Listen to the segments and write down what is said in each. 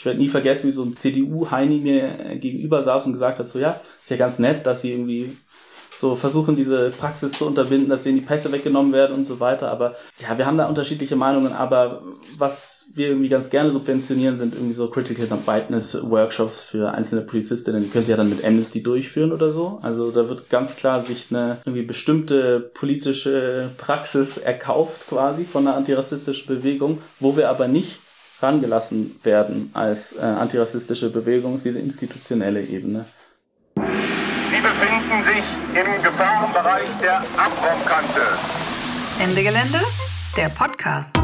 Ich werde nie vergessen, wie so ein CDU-Heini mir gegenüber saß und gesagt hat, so ja, ist ja ganz nett, dass sie irgendwie so versuchen, diese Praxis zu unterbinden, dass denen die Pässe weggenommen werden und so weiter. Aber ja, wir haben da unterschiedliche Meinungen, aber was wir irgendwie ganz gerne subventionieren, sind irgendwie so Critical Whiteness Workshops für einzelne Polizistinnen. Die können sie ja dann mit Amnesty durchführen oder so. Also da wird ganz klar sich eine irgendwie bestimmte politische Praxis erkauft quasi von einer antirassistischen Bewegung, wo wir aber nicht rangelassen werden als äh, antirassistische Bewegung, diese institutionelle Ebene. Sie befinden sich im Gefahrenbereich der Abraumkante. Ende Gelände, der Podcast.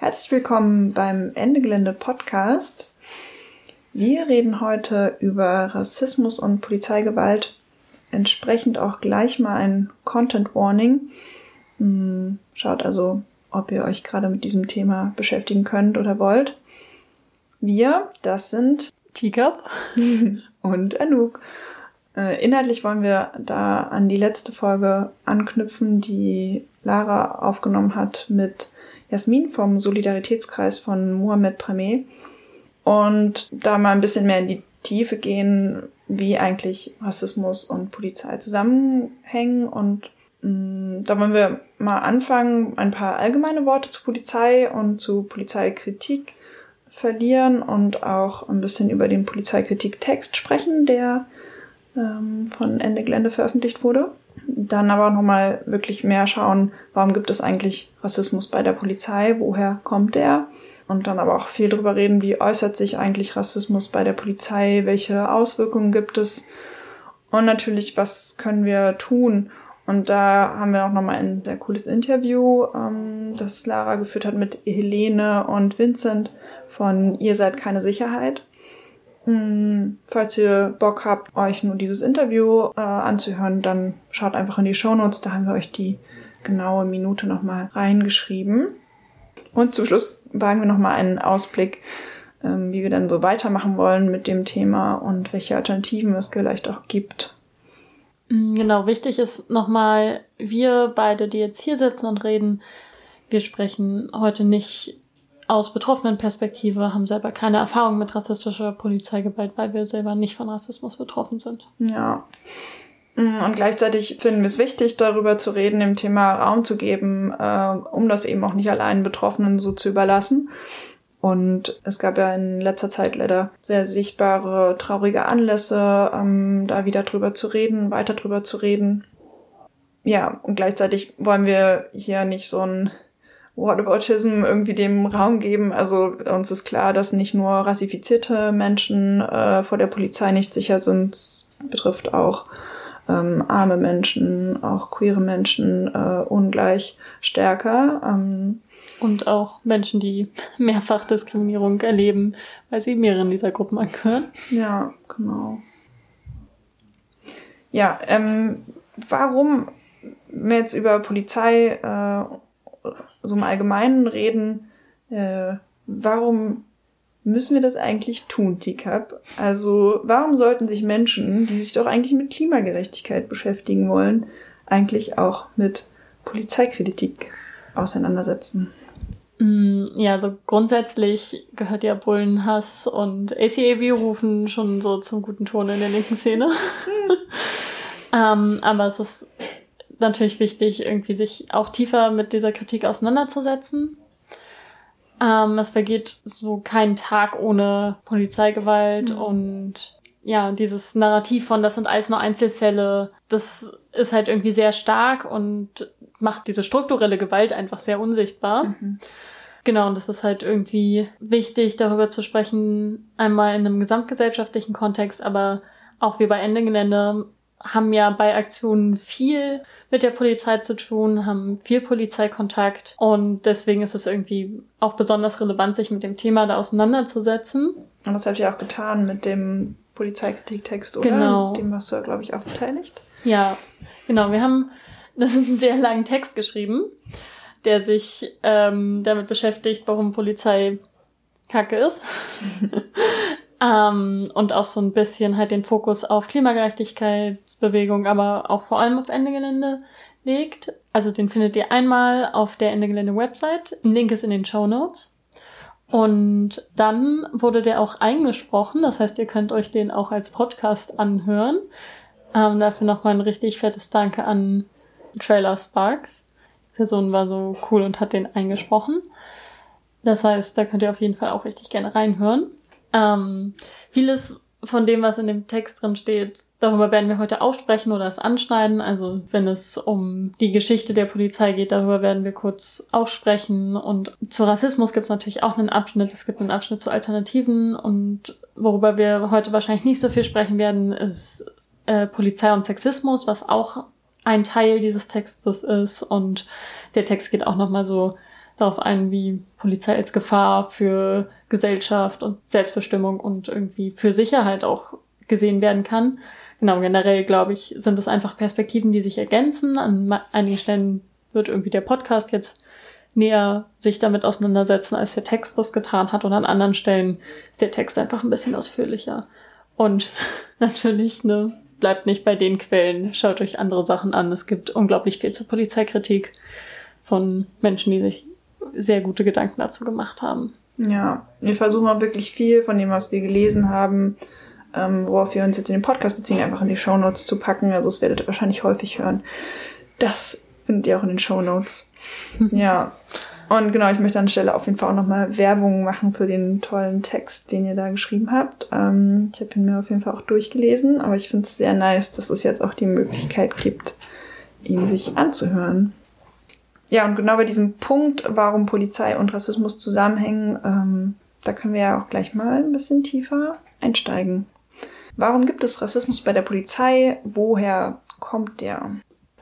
Herzlich willkommen beim Ende Gelände Podcast. Wir reden heute über Rassismus und Polizeigewalt. Entsprechend auch gleich mal ein Content Warning. Hm, schaut also, ob ihr euch gerade mit diesem Thema beschäftigen könnt oder wollt. Wir, das sind Teacup und Anouk. Äh, inhaltlich wollen wir da an die letzte Folge anknüpfen, die Lara aufgenommen hat mit Jasmin vom Solidaritätskreis von Mohamed Tramé. Und da mal ein bisschen mehr in die Tiefe gehen, wie eigentlich Rassismus und Polizei zusammenhängen. Und mh, mm, da wollen wir mal anfangen, ein paar allgemeine Worte zu Polizei und zu Polizeikritik verlieren und auch ein bisschen über den Polizeikritik-Text sprechen, der ähm, von Ende Gelände veröffentlicht wurde dann aber nochmal wirklich mehr schauen, warum gibt es eigentlich Rassismus bei der Polizei, woher kommt der? Und dann aber auch viel darüber reden, wie äußert sich eigentlich Rassismus bei der Polizei, welche Auswirkungen gibt es und natürlich, was können wir tun? Und da haben wir auch nochmal ein sehr cooles Interview, ähm, das Lara geführt hat mit Helene und Vincent von Ihr seid keine Sicherheit. Hm, falls ihr Bock habt, euch nur dieses Interview äh, anzuhören, dann schaut einfach in die Show Notes. Da haben wir euch die genaue Minute nochmal reingeschrieben. Und zum Schluss wagen wir nochmal einen Ausblick, ähm, wie wir dann so weitermachen wollen mit dem Thema und welche Alternativen es vielleicht auch gibt. Hm, genau, wichtig ist nochmal, wir beide, die jetzt hier sitzen und reden, wir sprechen heute nicht aus betroffenen Perspektive haben selber keine Erfahrung mit rassistischer Polizeigewalt, weil wir selber nicht von Rassismus betroffen sind. Ja. Mm, und gleichzeitig finden wir es wichtig, darüber zu reden, dem Thema Raum zu geben, äh, um das eben auch nicht allein Betroffenen so zu überlassen. Und es gab ja in letzter Zeit leider sehr sichtbare, traurige Anlässe, ähm, da wieder drüber zu reden, weiter drüber zu reden. Ja, und gleichzeitig wollen wir hier nicht so ein Whataboutism irgendwie dem Raum geben. Also uns ist klar, dass nicht nur rassifizierte Menschen äh, vor der Polizei nicht sicher sind, es betrifft auch ähm, arme Menschen, auch queere Menschen äh, ungleich stärker. Ähm, und auch Menschen, die mehrfach Diskriminierung erleben, weil sie mehreren dieser Gruppen angehören. Ja, genau. Ja, ähm, warum wir jetzt über Polizei äh, so im Allgemeinen reden, äh, warum müssen wir das eigentlich tun, Teacup? Also warum sollten sich Menschen, die sich doch eigentlich mit Klimagerechtigkeit beschäftigen wollen, eigentlich auch mit Polizeikritik auseinandersetzen? Mm, ja, also grundsätzlich gehört ja Bullenhass und ACAB-Rufen schon so zum guten Ton in der linken Szene. Hm. ähm, aber es ist natürlich wichtig, irgendwie sich auch tiefer mit dieser Kritik auseinanderzusetzen. Ähm, es vergeht so kein Tag ohne Polizeigewalt mhm. und ja, dieses Narrativ von, das sind alles nur Einzelfälle, das ist halt irgendwie sehr stark und macht diese strukturelle Gewalt einfach sehr unsichtbar. Mhm. Genau, und das ist halt irgendwie wichtig, darüber zu sprechen, einmal in einem gesamtgesellschaftlichen Kontext, aber auch wir bei Ende Gelände haben ja bei Aktionen viel mit der Polizei zu tun, haben viel Polizeikontakt und deswegen ist es irgendwie auch besonders relevant, sich mit dem Thema da auseinanderzusetzen. Und das habt ihr auch getan mit dem Polizeikritiktext, oder? Genau. Dem warst du ja, glaube ich, auch beteiligt. Ja, genau. Wir haben einen sehr langen Text geschrieben. der sich ähm, damit beschäftigt, warum Polizei kacke ist. ähm, und auch so ein bisschen halt den Fokus auf Klimagerechtigkeitsbewegung, aber auch vor allem auf Ende Gelände legt. Also den findet ihr einmal auf der Ende Gelände Website. Link ist in den Show Notes. Und dann wurde der auch eingesprochen. Das heißt, ihr könnt euch den auch als Podcast anhören. Ähm, dafür nochmal ein richtig fettes Danke an Trailer Sparks. Die Person war so cool und hat den eingesprochen. Das heißt, da könnt ihr auf jeden Fall auch richtig gerne reinhören. Ähm, vieles von dem, was in dem Text drin steht, darüber werden wir heute auch sprechen oder es anschneiden. Also wenn es um die Geschichte der Polizei geht, darüber werden wir kurz auch sprechen. Und zu Rassismus gibt es natürlich auch einen Abschnitt. Es gibt einen Abschnitt zu Alternativen. Und worüber wir heute wahrscheinlich nicht so viel sprechen werden, ist äh, Polizei und Sexismus, was auch ein Teil dieses Textes ist. Und der Text geht auch nochmal so darauf ein, wie Polizei als Gefahr für Gesellschaft und Selbstbestimmung und irgendwie für Sicherheit auch gesehen werden kann. Genau, generell glaube ich, sind es einfach Perspektiven, die sich ergänzen. An einigen Stellen wird irgendwie der Podcast jetzt näher sich damit auseinandersetzen, als der Text das getan hat. Und an anderen Stellen ist der Text einfach ein bisschen ausführlicher. Und natürlich, ne, bleibt nicht bei den Quellen, schaut euch andere Sachen an. Es gibt unglaublich viel zur Polizeikritik von Menschen, die sich sehr gute Gedanken dazu gemacht haben. Ja, wir versuchen auch wirklich viel von dem, was wir gelesen haben, ähm, worauf wir uns jetzt in den Podcast beziehen, einfach in die Shownotes zu packen. Also das werdet ihr wahrscheinlich häufig hören. Das findet ihr auch in den Shownotes. ja. Und genau, ich möchte an der Stelle auf jeden Fall auch nochmal Werbung machen für den tollen Text, den ihr da geschrieben habt. Ähm, ich habe ihn mir auf jeden Fall auch durchgelesen, aber ich finde es sehr nice, dass es jetzt auch die Möglichkeit gibt, ihn sich anzuhören. Ja, und genau bei diesem Punkt, warum Polizei und Rassismus zusammenhängen, ähm, da können wir ja auch gleich mal ein bisschen tiefer einsteigen. Warum gibt es Rassismus bei der Polizei? Woher kommt der?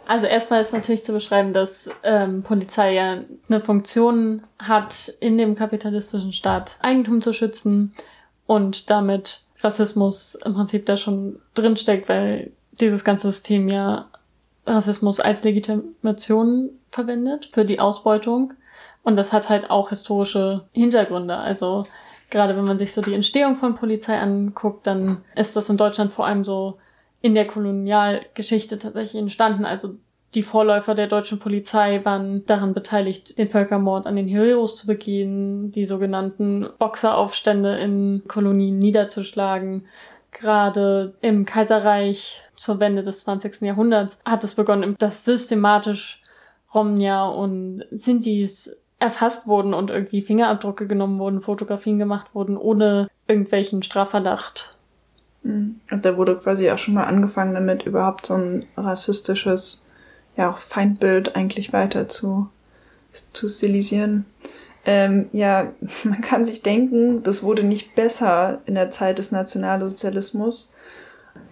Also erstmal ist natürlich zu beschreiben, dass ähm, Polizei ja eine Funktion hat, in dem kapitalistischen Staat Eigentum zu schützen und damit Rassismus im Prinzip da schon drinsteckt, weil dieses ganze System ja Rassismus als Legitimation verwendet für die Ausbeutung. Und das hat halt auch historische Hintergründe. Also gerade wenn man sich so die Entstehung von Polizei anguckt, dann ist das in Deutschland vor allem so in der Kolonialgeschichte tatsächlich entstanden. Also die Vorläufer der deutschen Polizei waren daran beteiligt, den Völkermord an den Hereros zu begehen, die sogenannten Boxeraufstände in Kolonien niederzuschlagen. Gerade im Kaiserreich zur Wende des 20. Jahrhunderts hat es begonnen, dass systematisch Romnia und Sintis erfasst wurden und irgendwie Fingerabdrücke genommen wurden, Fotografien gemacht wurden, ohne irgendwelchen Strafverdacht. Mhm. Also da wurde quasi auch schon mal angefangen damit, überhaupt so ein rassistisches, ja auch Feindbild eigentlich weiter zu, zu stilisieren. Ähm, ja, man kann sich denken, das wurde nicht besser in der Zeit des Nationalsozialismus.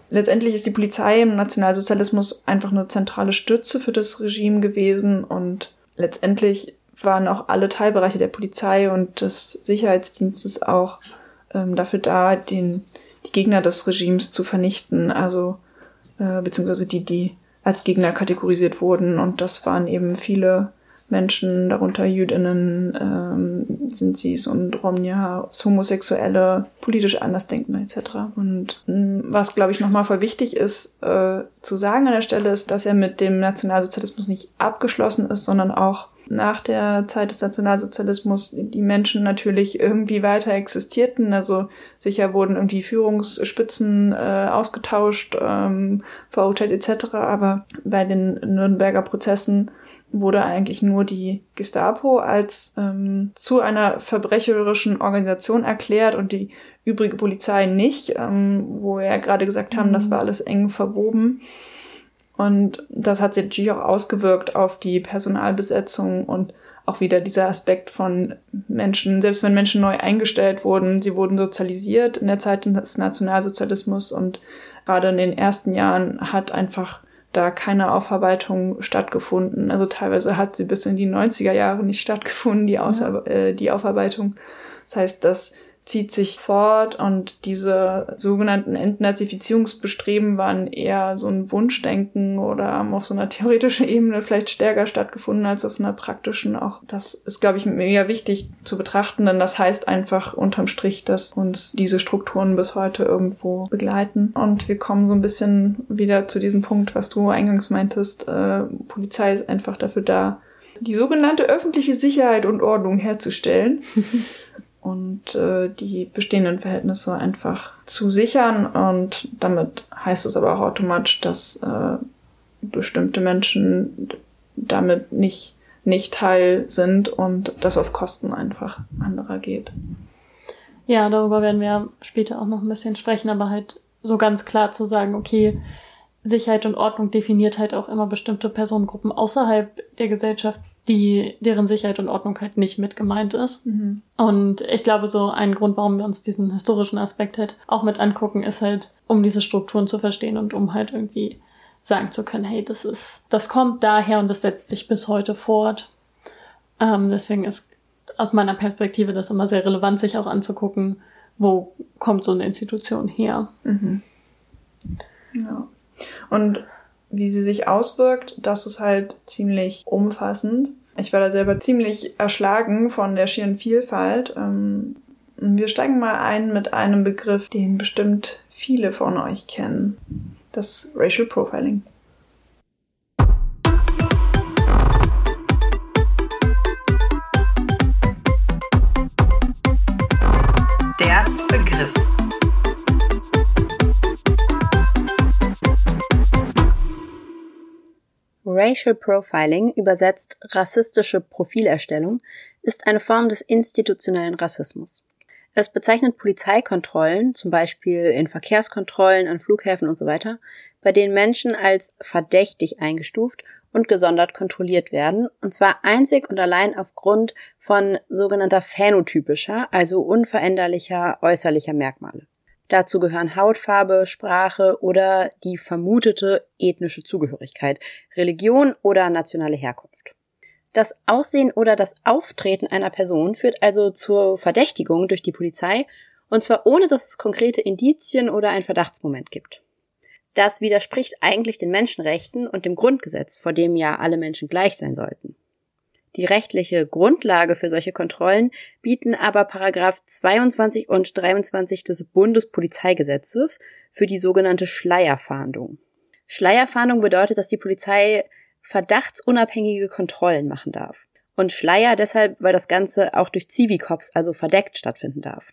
Letztendlich ist die Polizei im Nationalsozialismus einfach eine zentrale Stütze für das Regime gewesen und letztendlich waren auch alle Teilbereiche der Polizei und des Sicherheitsdienstes auch ähm, dafür da, den, die Gegner des Regimes zu vernichten, also äh, beziehungsweise die, die als Gegner kategorisiert wurden. Und das waren eben viele Menschen, darunter Jüdinnen, ähm, Sintis und Romnia, Homosexuelle, politisch Andersdenkende etc. Und ähm, was, glaube ich, nochmal voll wichtig ist äh, zu sagen an der Stelle, ist, dass er mit dem Nationalsozialismus nicht abgeschlossen ist, sondern auch nach der Zeit des Nationalsozialismus die Menschen natürlich irgendwie weiter existierten. Also sicher wurden irgendwie Führungsspitzen äh, ausgetauscht, ähm, verurteilt etc. Aber bei den Nürnberger Prozessen wurde eigentlich nur die Gestapo als ähm, zu einer verbrecherischen Organisation erklärt und die übrige Polizei nicht, ähm, wo wir ja gerade gesagt haben, mhm. das war alles eng verwoben. Und das hat sich natürlich auch ausgewirkt auf die Personalbesetzung und auch wieder dieser Aspekt von Menschen, selbst wenn Menschen neu eingestellt wurden, sie wurden sozialisiert in der Zeit des Nationalsozialismus und gerade in den ersten Jahren hat einfach da keine Aufarbeitung stattgefunden. Also teilweise hat sie bis in die 90er Jahre nicht stattgefunden, die, Außer äh, die Aufarbeitung. Das heißt, dass zieht sich fort und diese sogenannten Entnazifizierungsbestreben waren eher so ein Wunschdenken oder haben auf so einer theoretischen Ebene vielleicht stärker stattgefunden als auf einer praktischen auch. Das ist, glaube ich, mega wichtig zu betrachten, denn das heißt einfach unterm Strich, dass uns diese Strukturen bis heute irgendwo begleiten. Und wir kommen so ein bisschen wieder zu diesem Punkt, was du eingangs meintest. Äh, Polizei ist einfach dafür da, die sogenannte öffentliche Sicherheit und Ordnung herzustellen. und äh, die bestehenden Verhältnisse einfach zu sichern. Und damit heißt es aber auch automatisch, dass äh, bestimmte Menschen damit nicht, nicht Teil sind und das auf Kosten einfach anderer geht. Ja, darüber werden wir später auch noch ein bisschen sprechen, aber halt so ganz klar zu sagen, okay, Sicherheit und Ordnung definiert halt auch immer bestimmte Personengruppen außerhalb der Gesellschaft, die, deren Sicherheit und Ordnung halt nicht mit gemeint ist. Mhm. Und ich glaube, so ein Grund, warum wir uns diesen historischen Aspekt halt auch mit angucken, ist halt, um diese Strukturen zu verstehen und um halt irgendwie sagen zu können, hey, das ist, das kommt daher und das setzt sich bis heute fort. Ähm, deswegen ist aus meiner Perspektive das immer sehr relevant, sich auch anzugucken, wo kommt so eine Institution her. Mhm. Ja. Und wie sie sich auswirkt, das ist halt ziemlich umfassend. Ich war da selber ziemlich erschlagen von der schieren Vielfalt. Ähm, wir steigen mal ein mit einem Begriff, den bestimmt viele von euch kennen. Das Racial Profiling. Racial Profiling, übersetzt rassistische Profilerstellung, ist eine Form des institutionellen Rassismus. Es bezeichnet Polizeikontrollen, zum Beispiel in Verkehrskontrollen an Flughäfen und so weiter, bei denen Menschen als verdächtig eingestuft und gesondert kontrolliert werden, und zwar einzig und allein aufgrund von sogenannter phänotypischer, also unveränderlicher äußerlicher Merkmale. Dazu gehören Hautfarbe, Sprache oder die vermutete ethnische Zugehörigkeit, Religion oder nationale Herkunft. Das Aussehen oder das Auftreten einer Person führt also zur Verdächtigung durch die Polizei, und zwar ohne dass es konkrete Indizien oder ein Verdachtsmoment gibt. Das widerspricht eigentlich den Menschenrechten und dem Grundgesetz, vor dem ja alle Menschen gleich sein sollten. Die rechtliche Grundlage für solche Kontrollen bieten aber Paragraph 22 und 23 des Bundespolizeigesetzes für die sogenannte Schleierfahndung. Schleierfahndung bedeutet, dass die Polizei verdachtsunabhängige Kontrollen machen darf. Und Schleier deshalb, weil das Ganze auch durch Civikops, also verdeckt, stattfinden darf.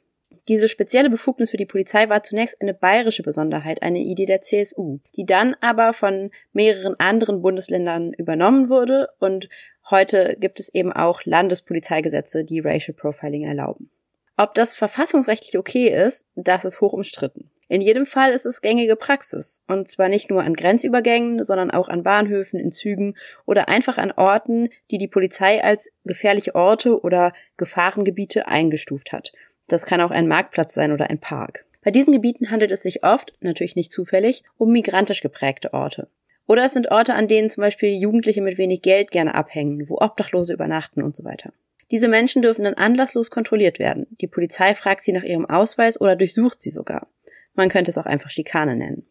Diese spezielle Befugnis für die Polizei war zunächst eine bayerische Besonderheit, eine Idee der CSU, die dann aber von mehreren anderen Bundesländern übernommen wurde und Heute gibt es eben auch Landespolizeigesetze, die Racial Profiling erlauben. Ob das verfassungsrechtlich okay ist, das ist hoch umstritten. In jedem Fall ist es gängige Praxis, und zwar nicht nur an Grenzübergängen, sondern auch an Bahnhöfen, in Zügen oder einfach an Orten, die die Polizei als gefährliche Orte oder Gefahrengebiete eingestuft hat. Das kann auch ein Marktplatz sein oder ein Park. Bei diesen Gebieten handelt es sich oft, natürlich nicht zufällig, um migrantisch geprägte Orte. Oder es sind Orte, an denen zum Beispiel Jugendliche mit wenig Geld gerne abhängen, wo Obdachlose übernachten und so weiter. Diese Menschen dürfen dann anlasslos kontrolliert werden. Die Polizei fragt sie nach ihrem Ausweis oder durchsucht sie sogar. Man könnte es auch einfach Schikane nennen.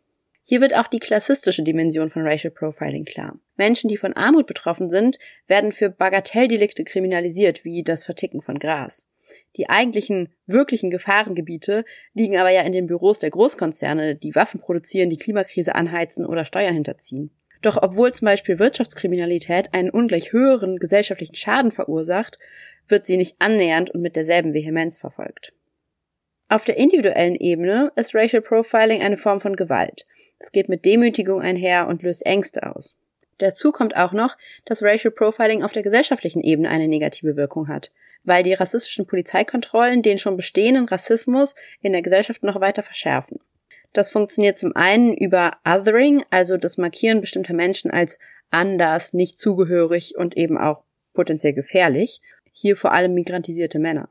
Hier wird auch die klassistische Dimension von Racial Profiling klar. Menschen, die von Armut betroffen sind, werden für Bagatelldelikte kriminalisiert, wie das Verticken von Gras. Die eigentlichen, wirklichen Gefahrengebiete liegen aber ja in den Büros der Großkonzerne, die Waffen produzieren, die Klimakrise anheizen oder Steuern hinterziehen. Doch obwohl zum Beispiel Wirtschaftskriminalität einen ungleich höheren gesellschaftlichen Schaden verursacht, wird sie nicht annähernd und mit derselben Vehemenz verfolgt. Auf der individuellen Ebene ist Racial Profiling eine Form von Gewalt. Es geht mit Demütigung einher und löst Ängste aus. Dazu kommt auch noch, dass Racial Profiling auf der gesellschaftlichen Ebene eine negative Wirkung hat weil die rassistischen Polizeikontrollen den schon bestehenden Rassismus in der Gesellschaft noch weiter verschärfen. Das funktioniert zum einen über Othering, also das Markieren bestimmter Menschen als anders, nicht zugehörig und eben auch potenziell gefährlich, hier vor allem migrantisierte Männer.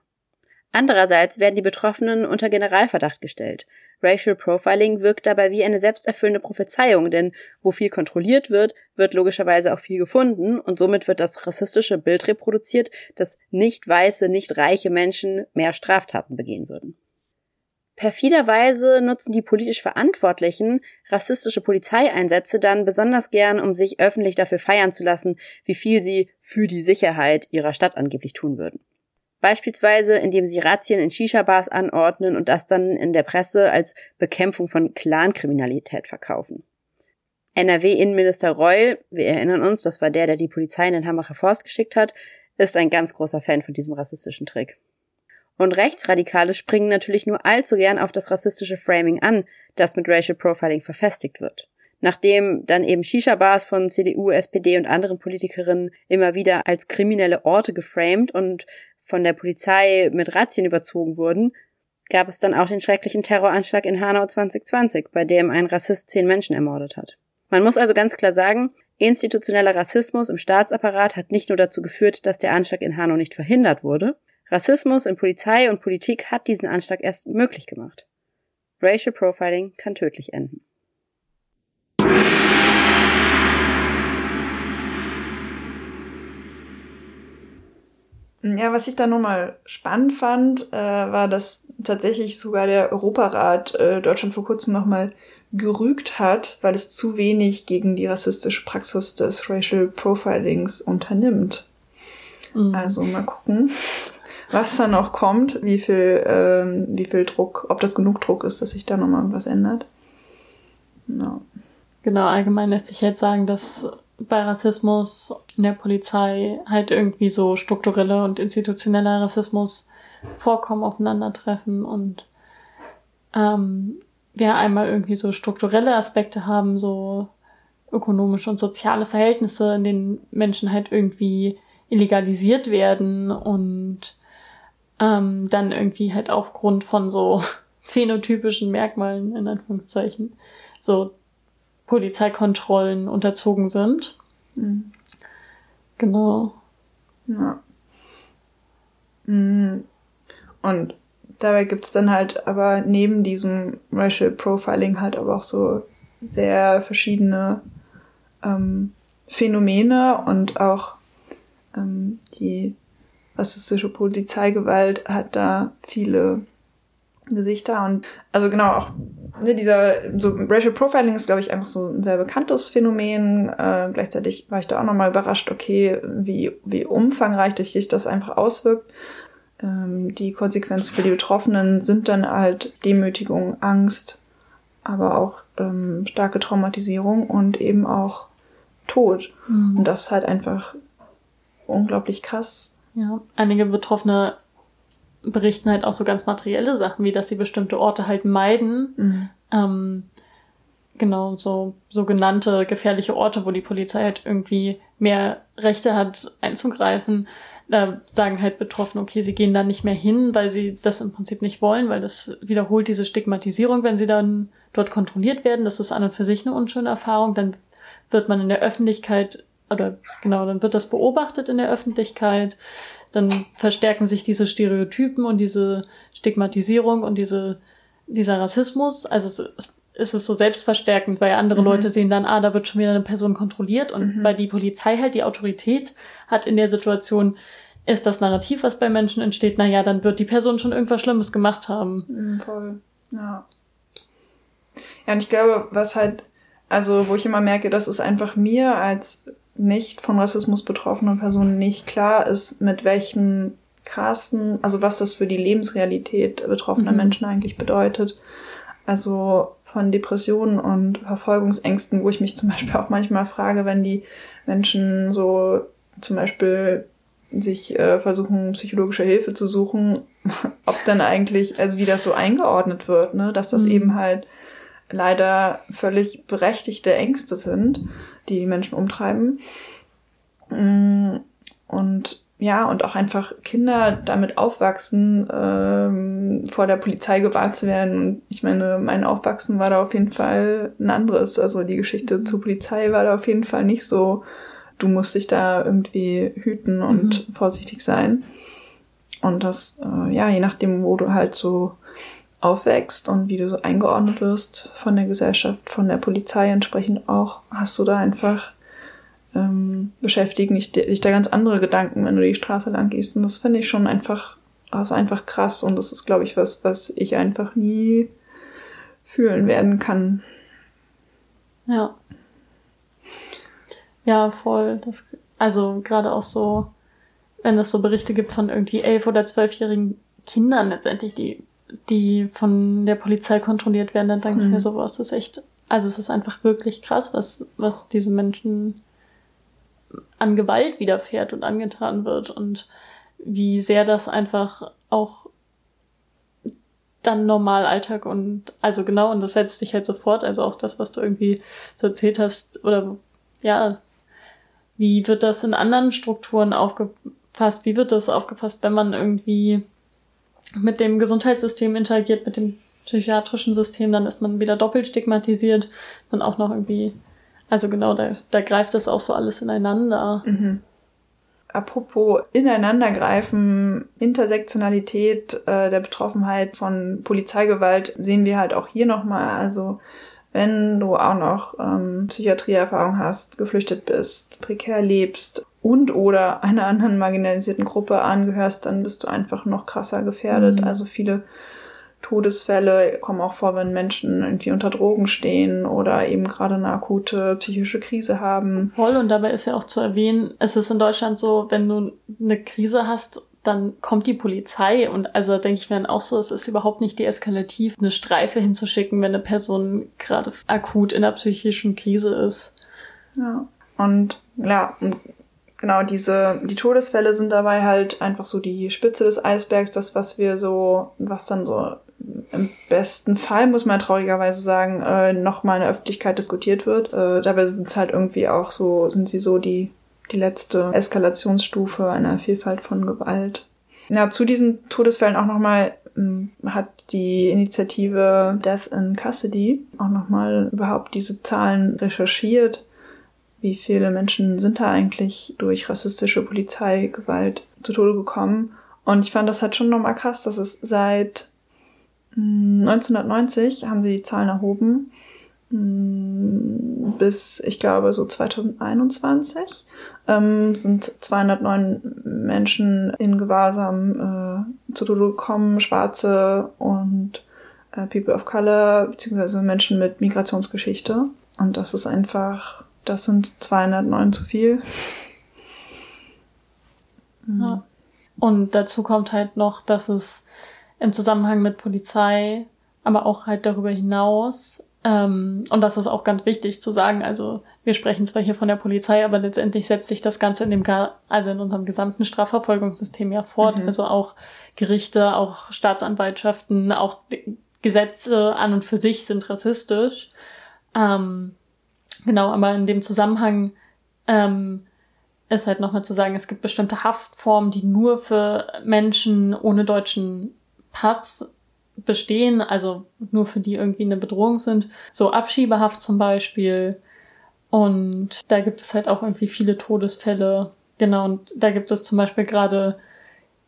Andererseits werden die Betroffenen unter Generalverdacht gestellt. Racial Profiling wirkt dabei wie eine selbsterfüllende Prophezeiung, denn wo viel kontrolliert wird, wird logischerweise auch viel gefunden und somit wird das rassistische Bild reproduziert, dass nicht weiße, nicht reiche Menschen mehr Straftaten begehen würden. Perfiderweise nutzen die politisch Verantwortlichen rassistische Polizeieinsätze dann besonders gern, um sich öffentlich dafür feiern zu lassen, wie viel sie für die Sicherheit ihrer Stadt angeblich tun würden. Beispielsweise, indem sie Razzien in Shisha-Bars anordnen und das dann in der Presse als Bekämpfung von Clankriminalität verkaufen. NRW-Innenminister Reul, wir erinnern uns, das war der, der die Polizei in den Hambacher Forst geschickt hat, ist ein ganz großer Fan von diesem rassistischen Trick. Und Rechtsradikale springen natürlich nur allzu gern auf das rassistische Framing an, das mit Racial Profiling verfestigt wird. Nachdem dann eben Shisha-Bars von CDU, SPD und anderen Politikerinnen immer wieder als kriminelle Orte geframed und von der Polizei mit Razzien überzogen wurden, gab es dann auch den schrecklichen Terroranschlag in Hanau 2020, bei dem ein Rassist zehn Menschen ermordet hat. Man muss also ganz klar sagen, institutioneller Rassismus im Staatsapparat hat nicht nur dazu geführt, dass der Anschlag in Hanau nicht verhindert wurde, Rassismus in Polizei und Politik hat diesen Anschlag erst möglich gemacht. Racial Profiling kann tödlich enden. Ja, was ich da nochmal spannend fand, äh, war, dass tatsächlich sogar der Europarat äh, Deutschland vor kurzem nochmal gerügt hat, weil es zu wenig gegen die rassistische Praxis des Racial Profilings unternimmt. Mhm. Also mal gucken, was da noch kommt, wie viel, ähm, wie viel Druck, ob das genug Druck ist, dass sich da nochmal was ändert. No. Genau, allgemein lässt sich jetzt sagen, dass bei Rassismus in der Polizei halt irgendwie so strukturelle und institutioneller Rassismus vorkommen, aufeinandertreffen und ähm, wir einmal irgendwie so strukturelle Aspekte haben, so ökonomische und soziale Verhältnisse, in denen Menschen halt irgendwie illegalisiert werden und ähm, dann irgendwie halt aufgrund von so phänotypischen Merkmalen, in Anführungszeichen, so Polizeikontrollen unterzogen sind. Mhm. Genau. Ja. Mhm. Und dabei gibt's dann halt aber neben diesem Racial Profiling halt aber auch so sehr verschiedene ähm, Phänomene und auch ähm, die rassistische Polizeigewalt hat da viele Gesichter und also genau auch ne, dieser so Racial Profiling ist glaube ich einfach so ein sehr bekanntes Phänomen. Äh, gleichzeitig war ich da auch nochmal überrascht, okay, wie wie umfangreich sich das einfach auswirkt. Ähm, die Konsequenzen für die Betroffenen sind dann halt Demütigung, Angst, aber auch ähm, starke Traumatisierung und eben auch Tod. Mhm. Und das ist halt einfach unglaublich krass ja, einige Betroffene berichten halt auch so ganz materielle Sachen, wie dass sie bestimmte Orte halt meiden. Mhm. Ähm, genau, so sogenannte gefährliche Orte, wo die Polizei halt irgendwie mehr Rechte hat einzugreifen. Da sagen halt Betroffene, okay, sie gehen da nicht mehr hin, weil sie das im Prinzip nicht wollen, weil das wiederholt diese Stigmatisierung, wenn sie dann dort kontrolliert werden. Das ist an und für sich eine unschöne Erfahrung. Dann wird man in der Öffentlichkeit oder genau, dann wird das beobachtet in der Öffentlichkeit, dann verstärken sich diese Stereotypen und diese Stigmatisierung und diese, dieser Rassismus. Also es, es ist so selbstverstärkend, weil andere mhm. Leute sehen dann, ah, da wird schon wieder eine Person kontrolliert und mhm. weil die Polizei halt die Autorität hat in der Situation, ist das Narrativ, was bei Menschen entsteht, naja, dann wird die Person schon irgendwas Schlimmes gemacht haben. Mhm, voll. Ja. Ja, und ich glaube, was halt, also wo ich immer merke, dass es einfach mir als nicht von Rassismus betroffene Person nicht klar ist, mit welchen krassen, also was das für die Lebensrealität betroffener mhm. Menschen eigentlich bedeutet. Also von Depressionen und Verfolgungsängsten, wo ich mich zum Beispiel auch manchmal frage, wenn die Menschen so zum Beispiel sich äh, versuchen, psychologische Hilfe zu suchen, ob dann eigentlich, also wie das so eingeordnet wird, ne, dass das mhm. eben halt leider völlig berechtigte Ängste sind, die die Menschen umtreiben. Mm, und ja, und auch einfach Kinder damit aufwachsen, ähm, vor der Polizei gewahrt zu werden. Und ich meine, mein Aufwachsen war da auf jeden Fall ein anderes. Also die Geschichte mhm. zur Polizei war da auf jeden Fall nicht so, du musst dich da irgendwie hüten und mhm. vorsichtig sein. Und das, äh, ja, je nachdem, wo du halt so aufwächst und wie du so eingeordnet wirst von der Gesellschaft, von der Polizei entsprechend auch, hast du da einfach ähm, beschäftigen dich, dich da ganz andere Gedanken, wenn du die Straße lang gehst. Und das finde ich schon einfach das ist einfach krass und das ist, glaube ich, was, was ich einfach nie fühlen werden kann. Ja. Ja, voll. Das, also gerade auch so, wenn es so Berichte gibt von irgendwie elf- oder zwölfjährigen Kindern letztendlich, die, die von der Polizei kontrolliert werden, dann denke Mhm. ich mir so, was ist echt, also es ist einfach wirklich krass, was, was diese Menschen an Gewalt widerfährt und angetan wird und wie sehr das einfach auch dann normal Alltag und also genau und das setzt dich halt sofort also auch das was du irgendwie so erzählt hast oder ja wie wird das in anderen Strukturen aufgefasst wie wird das aufgefasst wenn man irgendwie mit dem Gesundheitssystem interagiert mit dem psychiatrischen System dann ist man wieder doppelt stigmatisiert dann auch noch irgendwie also genau da, da greift das auch so alles ineinander Mhm. Apropos Ineinandergreifen, Intersektionalität äh, der Betroffenheit von Polizeigewalt sehen wir halt auch hier nochmal. Also wenn du auch noch ähm, Psychiatrieerfahrung hast, geflüchtet bist, prekär lebst und oder einer anderen marginalisierten Gruppe angehörst, dann bist du einfach noch krasser gefährdet. Mhm. Also viele Todesfälle kommen auch vor, wenn Menschen irgendwie unter Drogen stehen oder eben gerade eine akute psychische Krise haben. Voll und dabei ist ja auch zu erwähnen, es ist in Deutschland so, wenn du eine Krise hast, dann kommt die Polizei und also denke ich mir dann auch so, es ist überhaupt nicht deeskalativ, eine Streife hinzuschicken, wenn eine Person gerade akut in einer psychischen Krise ist. Ja. Und ja, genau, diese, die Todesfälle sind dabei halt einfach so die Spitze des Eisbergs, das, was wir so, was dann so im besten Fall, muss man traurigerweise sagen, äh, nochmal in der Öffentlichkeit diskutiert wird. Äh, dabei sind es halt irgendwie auch so, sind sie so die, die letzte Eskalationsstufe einer Vielfalt von Gewalt. Ja, zu diesen Todesfällen auch nochmal ähm, hat die Initiative Death in Custody auch nochmal überhaupt diese Zahlen recherchiert. Wie viele Menschen sind da eigentlich durch rassistische Polizeigewalt zu Tode gekommen? Und ich fand das halt schon nochmal krass, dass es seit mm, 1990 haben sie die Zahlen erhoben mm, bis, ich glaube, so 2021 ähm, sind 209 Menschen in Gewahrsam äh, zu Tode gekommen, Schwarze und äh, People of Color, beziehungsweise Menschen mit Migrationsgeschichte. Und das ist einfach, das sind 209 zu viel. Ja. Und dazu kommt halt noch, dass es im Zusammenhang mit Polizei, aber auch halt darüber hinaus, ähm, und das ist auch ganz wichtig zu sagen, also wir sprechen zwar hier von der Polizei, aber letztendlich setzt sich das Ganze in dem, also in unserem gesamten Strafverfolgungssystem ja fort. Mhm. Also auch Gerichte, auch Staatsanwaltschaften, auch Gesetze an und für sich sind rassistisch. Ähm, genau, aber in dem Zusammenhang ähm, ist halt nochmal zu sagen, es gibt bestimmte Haftformen, die nur für Menschen ohne deutschen Pass bestehen, also nur für die irgendwie eine Bedrohung sind. So Abschiebehaft zum Beispiel. Und da gibt es halt auch irgendwie viele Todesfälle. Genau, und da gibt es zum Beispiel gerade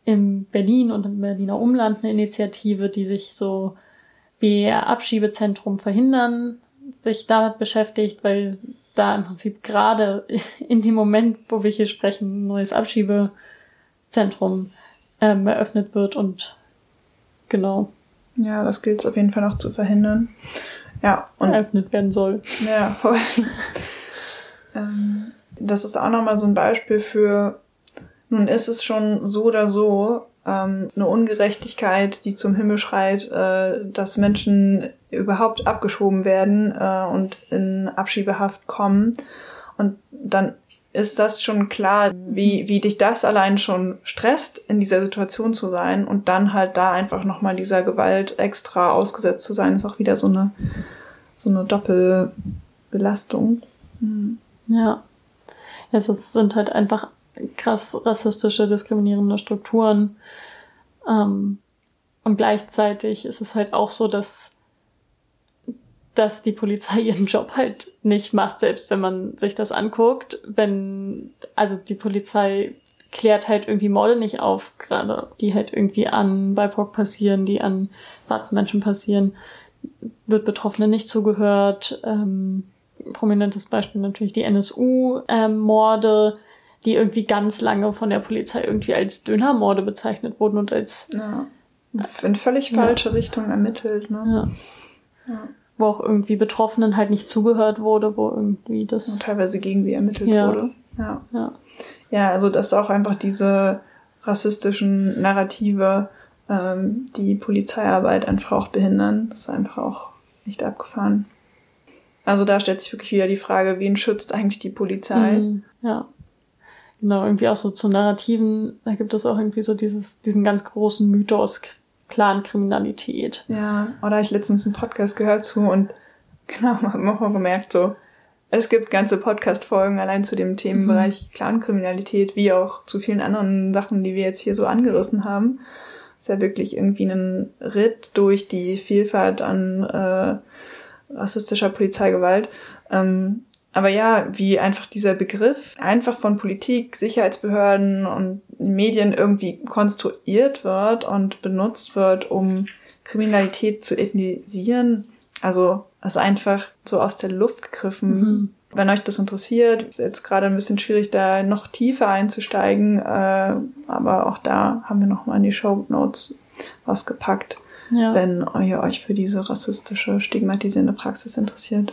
in Berlin und im Berliner Umland eine Initiative, die sich so BR-Abschiebezentrum verhindern, sich damit beschäftigt, weil da im Prinzip gerade in dem Moment, wo wir hier sprechen, ein neues Abschiebezentrum ähm, eröffnet wird und genau Ja, das gilt es auf jeden Fall noch zu verhindern. Ja, und eröffnet werden soll. Ja, voll. ähm, das ist auch nochmal so ein Beispiel für, nun ist es schon so oder so ähm, eine Ungerechtigkeit, die zum Himmel schreit, äh, dass Menschen überhaupt abgeschoben werden äh, und in Abschiebehaft kommen. Und dann ist das schon klar, wie, wie dich das allein schon stresst, in dieser Situation zu sein und dann halt da einfach nochmal dieser Gewalt extra ausgesetzt zu sein, ist auch wieder so eine, so eine Doppelbelastung. Hm. Ja. Es sind halt einfach krass rassistische, diskriminierende Strukturen. Ähm, und gleichzeitig ist es halt auch so, dass, dass die Polizei ihren Job halt nicht macht, selbst wenn man sich das anguckt. Wenn, also die Polizei klärt halt irgendwie Morde nicht auf, gerade die halt irgendwie an BIPOC passieren, die an schwarzen Menschen passieren, wird Betroffene nicht zugehört. Ähm, prominentes Beispiel natürlich die NSU-Morde. die irgendwie ganz lange von der Polizei irgendwie als Dönermorde bezeichnet wurden und als Ja. In völlig Ja. falsche Richtung ermittelt, ne? ja, Ja. Wo auch irgendwie Betroffenen halt nicht zugehört wurde, wo irgendwie Und das teilweise gegen sie ermittelt Ja. wurde. Ja. ja Ja, also dass auch einfach diese rassistischen Narrative ähm, die Polizeiarbeit einfach auch behindern. Das ist einfach auch nicht abgefahren. Also da stellt sich wirklich wieder die Frage, wen schützt eigentlich die Polizei? Mhm, ja. Genau, irgendwie auch so zu Narrativen, da gibt es auch irgendwie so dieses, diesen ganz großen Mythos Clankriminalität. Ja, oder ich letztens einen Podcast gehört zu und genau, habe auch mal gemerkt, so, es gibt ganze Podcast-Folgen allein zu dem Themenbereich Clankriminalität, wie auch zu vielen anderen Sachen, die wir jetzt hier so angerissen haben. Ist ja wirklich irgendwie ein Ritt durch die Vielfalt an äh, rassistischer Polizeigewalt. Ähm, aber ja, wie einfach dieser Begriff einfach von Politik, Sicherheitsbehörden und Medien irgendwie konstruiert wird und benutzt wird, um Kriminalität zu ethnisieren. Also es ist einfach so aus der Luft gegriffen. Mhm. Wenn euch das interessiert, ist jetzt gerade ein bisschen schwierig, da noch tiefer einzusteigen, äh, aber auch da haben wir nochmal in die Show Notes was gepackt, Ja. wenn ihr euch für diese rassistische, stigmatisierende Praxis interessiert.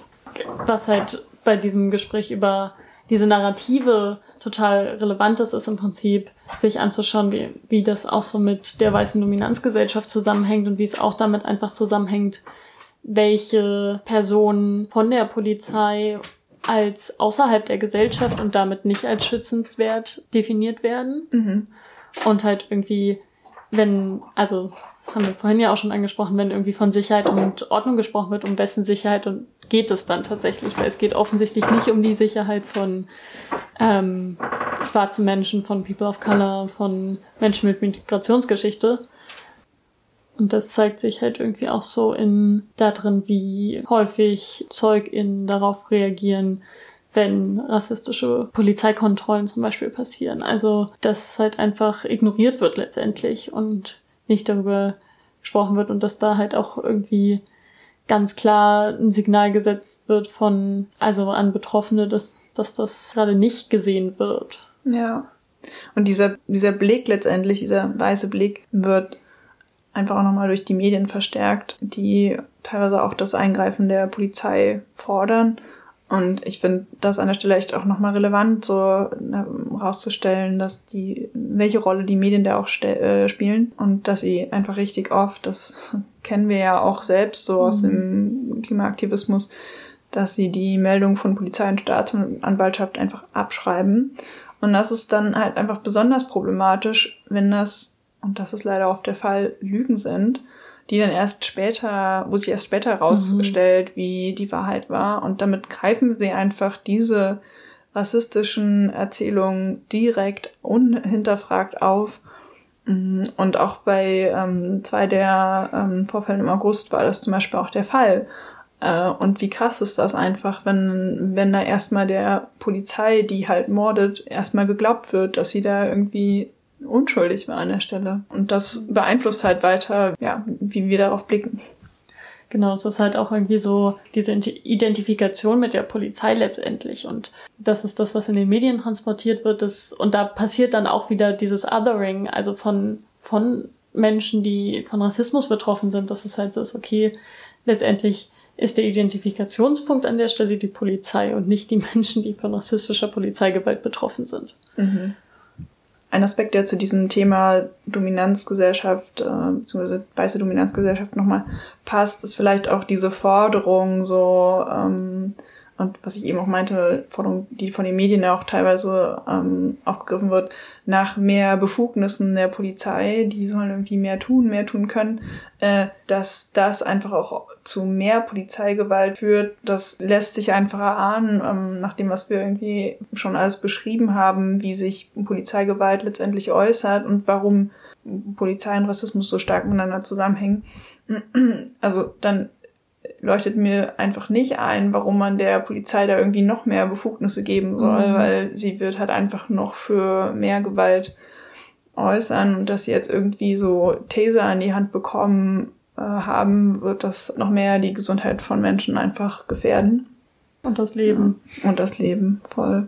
was halt bei diesem Gespräch über diese Narrative total relevant ist, ist im Prinzip sich anzuschauen, wie, wie das auch so mit der weißen Dominanzgesellschaft zusammenhängt und wie es auch damit einfach zusammenhängt, welche Personen von der Polizei als außerhalb der Gesellschaft und damit nicht als schützenswert definiert werden. Mhm. Und halt irgendwie, wenn, also, das haben wir vorhin ja auch schon angesprochen, wenn irgendwie von Sicherheit und Ordnung gesprochen wird, um wessen Sicherheit und geht es dann tatsächlich, weil es geht offensichtlich nicht um die Sicherheit von ähm, schwarzen Menschen, von People of Color, von Menschen mit Migrationsgeschichte. Und das zeigt sich halt irgendwie auch so in darin, wie häufig ZeugInnen darauf reagieren, wenn rassistische Polizeikontrollen zum Beispiel passieren. Also, dass halt einfach ignoriert wird letztendlich und nicht darüber gesprochen wird und dass da halt auch irgendwie ganz klar ein Signal gesetzt wird von, also an Betroffene, dass, dass das gerade nicht gesehen wird. Ja. Und dieser, dieser Blick letztendlich, dieser weiße Blick, wird einfach auch nochmal durch die Medien verstärkt, die teilweise auch das Eingreifen der Polizei fordern. Und ich finde das an der Stelle echt auch nochmal relevant, so ähm, rauszustellen, dass die, welche Rolle die Medien da auch äh, spielen und dass sie einfach richtig oft, das kennen wir ja auch selbst so aus dem Klimaaktivismus, dass sie die Meldung von Polizei und Staatsanwaltschaft einfach abschreiben. Und das ist dann halt einfach besonders problematisch, wenn das, und das ist leider oft der Fall, Lügen sind, die dann erst später, wo sich erst später herausstellt, wie die Wahrheit war. Und damit greifen sie einfach diese rassistischen Erzählungen direkt unhinterfragt auf. Mm, Und auch bei ähm, zwei der ähm, Vorfällen im August war das zum Beispiel auch der Fall. Äh, und wie krass ist das einfach, wenn, wenn da erstmal der Polizei, die halt mordet, erstmal geglaubt wird, dass sie da irgendwie unschuldig war an der Stelle. Und das beeinflusst halt weiter, ja, wie wir darauf blicken. Genau, es ist halt auch irgendwie so diese Identifikation mit der Polizei letztendlich. Und das ist das, was in den Medien transportiert wird. Das, und da passiert dann auch wieder dieses Othering, also von, von Menschen, die von Rassismus betroffen sind, dass es halt so ist, okay, letztendlich ist der Identifikationspunkt an der Stelle die Polizei und nicht die Menschen, die von rassistischer Polizeigewalt betroffen sind. Ein Aspekt, der zu diesem Thema Dominanzgesellschaft, äh, beziehungsweise weiße Dominanzgesellschaft nochmal passt, ist vielleicht auch diese Forderung so, ähm, und was ich eben auch meinte, Forderung, die von den Medien ja auch teilweise ähm, aufgegriffen wird, nach mehr Befugnissen der Polizei, die sollen irgendwie mehr tun, mehr tun können, äh, dass das einfach auch zu mehr Polizeigewalt führt. Das lässt sich einfach erahnen, ähm, nach dem, was wir irgendwie schon alles beschrieben haben, wie sich Polizeigewalt letztendlich äußert und warum Polizei und Rassismus so stark miteinander zusammenhängen. Also dann leuchtet mir einfach nicht ein, warum man der Polizei da irgendwie noch mehr Befugnisse geben soll, Mhm. weil sie wird halt einfach noch für mehr Gewalt äußern und dass sie jetzt irgendwie so Taser an die Hand bekommen äh, haben, wird das noch mehr die Gesundheit von Menschen einfach gefährden Und das Leben. und das Leben voll.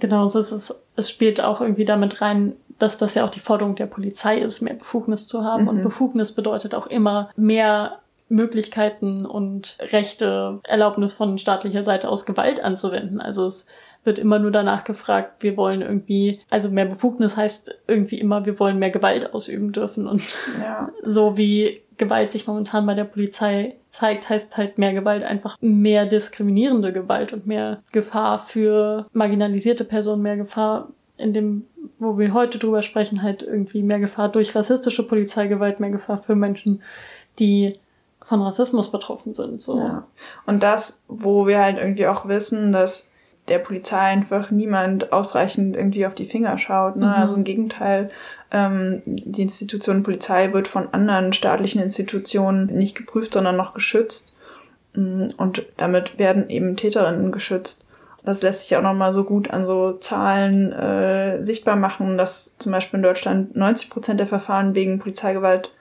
Genau, so ist es, es spielt auch irgendwie damit rein, dass das ja auch die Forderung der Polizei ist, mehr Befugnis zu haben. Mhm. Und Befugnis bedeutet auch immer mehr Möglichkeiten und Rechte, Erlaubnis von staatlicher Seite aus Gewalt anzuwenden. Also es wird immer nur danach gefragt, wir wollen irgendwie, also mehr Befugnis heißt irgendwie immer, wir wollen mehr Gewalt ausüben dürfen. Und ja. so wie Gewalt sich momentan bei der Polizei zeigt, heißt halt mehr Gewalt einfach mehr diskriminierende Gewalt und mehr Gefahr für marginalisierte Personen, mehr Gefahr in dem, wo wir heute drüber sprechen, halt irgendwie mehr Gefahr durch rassistische Polizeigewalt, mehr Gefahr für Menschen, die von Rassismus betroffen sind. So. Ja. Und das, wo wir halt irgendwie auch wissen, dass der Polizei einfach niemand ausreichend irgendwie auf die Finger schaut. Ne? Mhm. Also im Gegenteil, ähm, die Institution Polizei wird von anderen staatlichen Institutionen nicht geprüft, sondern noch geschützt. Mm, und damit werden eben Täterinnen geschützt. Das lässt sich auch nochmal so gut an so Zahlen äh, sichtbar machen, dass zum Beispiel in Deutschland 90 Prozent der Verfahren wegen Polizeigewalt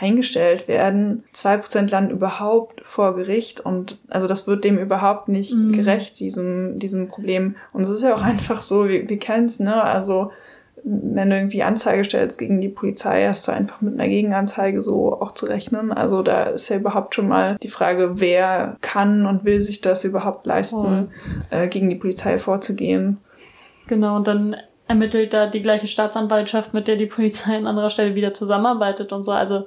eingestellt werden. Zwei Prozent landen überhaupt vor Gericht und also das wird dem überhaupt nicht mhm. gerecht, diesem, diesem Problem. Und es ist ja auch einfach so, wir, wir kennen es, ne? Also wenn du irgendwie Anzeige stellst gegen die Polizei, hast du einfach mit einer Gegenanzeige so auch zu rechnen. Also da ist ja überhaupt schon mal die Frage, wer kann und will sich das überhaupt leisten, oh. äh, gegen die Polizei vorzugehen. Genau, und dann ermittelt da die gleiche Staatsanwaltschaft, mit der die Polizei an anderer Stelle wieder zusammenarbeitet und so. Also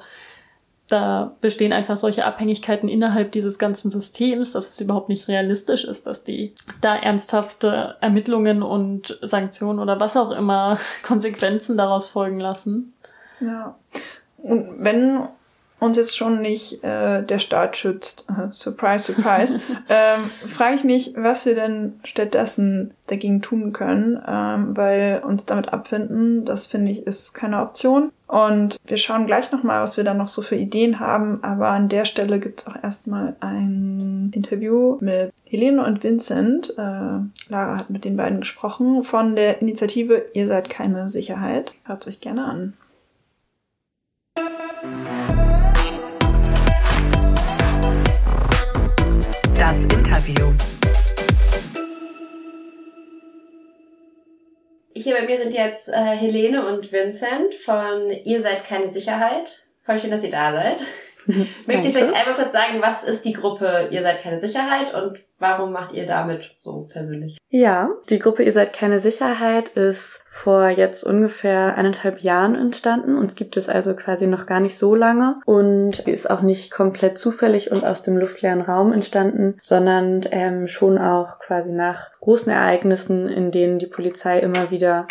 da bestehen einfach solche Abhängigkeiten innerhalb dieses ganzen Systems, dass es überhaupt nicht realistisch ist, dass die da ernsthafte Ermittlungen und Sanktionen oder was auch immer Konsequenzen daraus folgen lassen. Ja. Und wenn uns jetzt schon nicht äh, der Staat schützt, surprise, surprise, ähm, frage ich mich, was wir denn stattdessen dagegen tun können, ähm, weil uns damit abfinden, das finde ich, ist keine Option. Und wir schauen gleich nochmal, was wir dann noch so für Ideen haben, aber an der Stelle gibt es auch erstmal ein Interview mit Helene und Vincent. Äh, Lara hat mit den beiden gesprochen von der Initiative Ihr seid keine Sicherheit. Hört euch gerne an. Das Interview. Hier bei mir sind jetzt äh, Helene und Vincent von Ihr seid keine Sicherheit. Voll schön, dass ihr da seid. Mögt ihr vielleicht einmal kurz sagen, was ist die Gruppe Ihr seid keine Sicherheit und warum macht ihr damit so persönlich? Ja, die Gruppe Ihr seid keine Sicherheit ist vor jetzt ungefähr eineinhalb Jahren entstanden. Uns gibt es also quasi noch gar nicht so lange und ist auch nicht komplett zufällig und aus dem luftleeren Raum entstanden, sondern ähm, schon auch quasi nach großen Ereignissen, in denen die Polizei immer wieder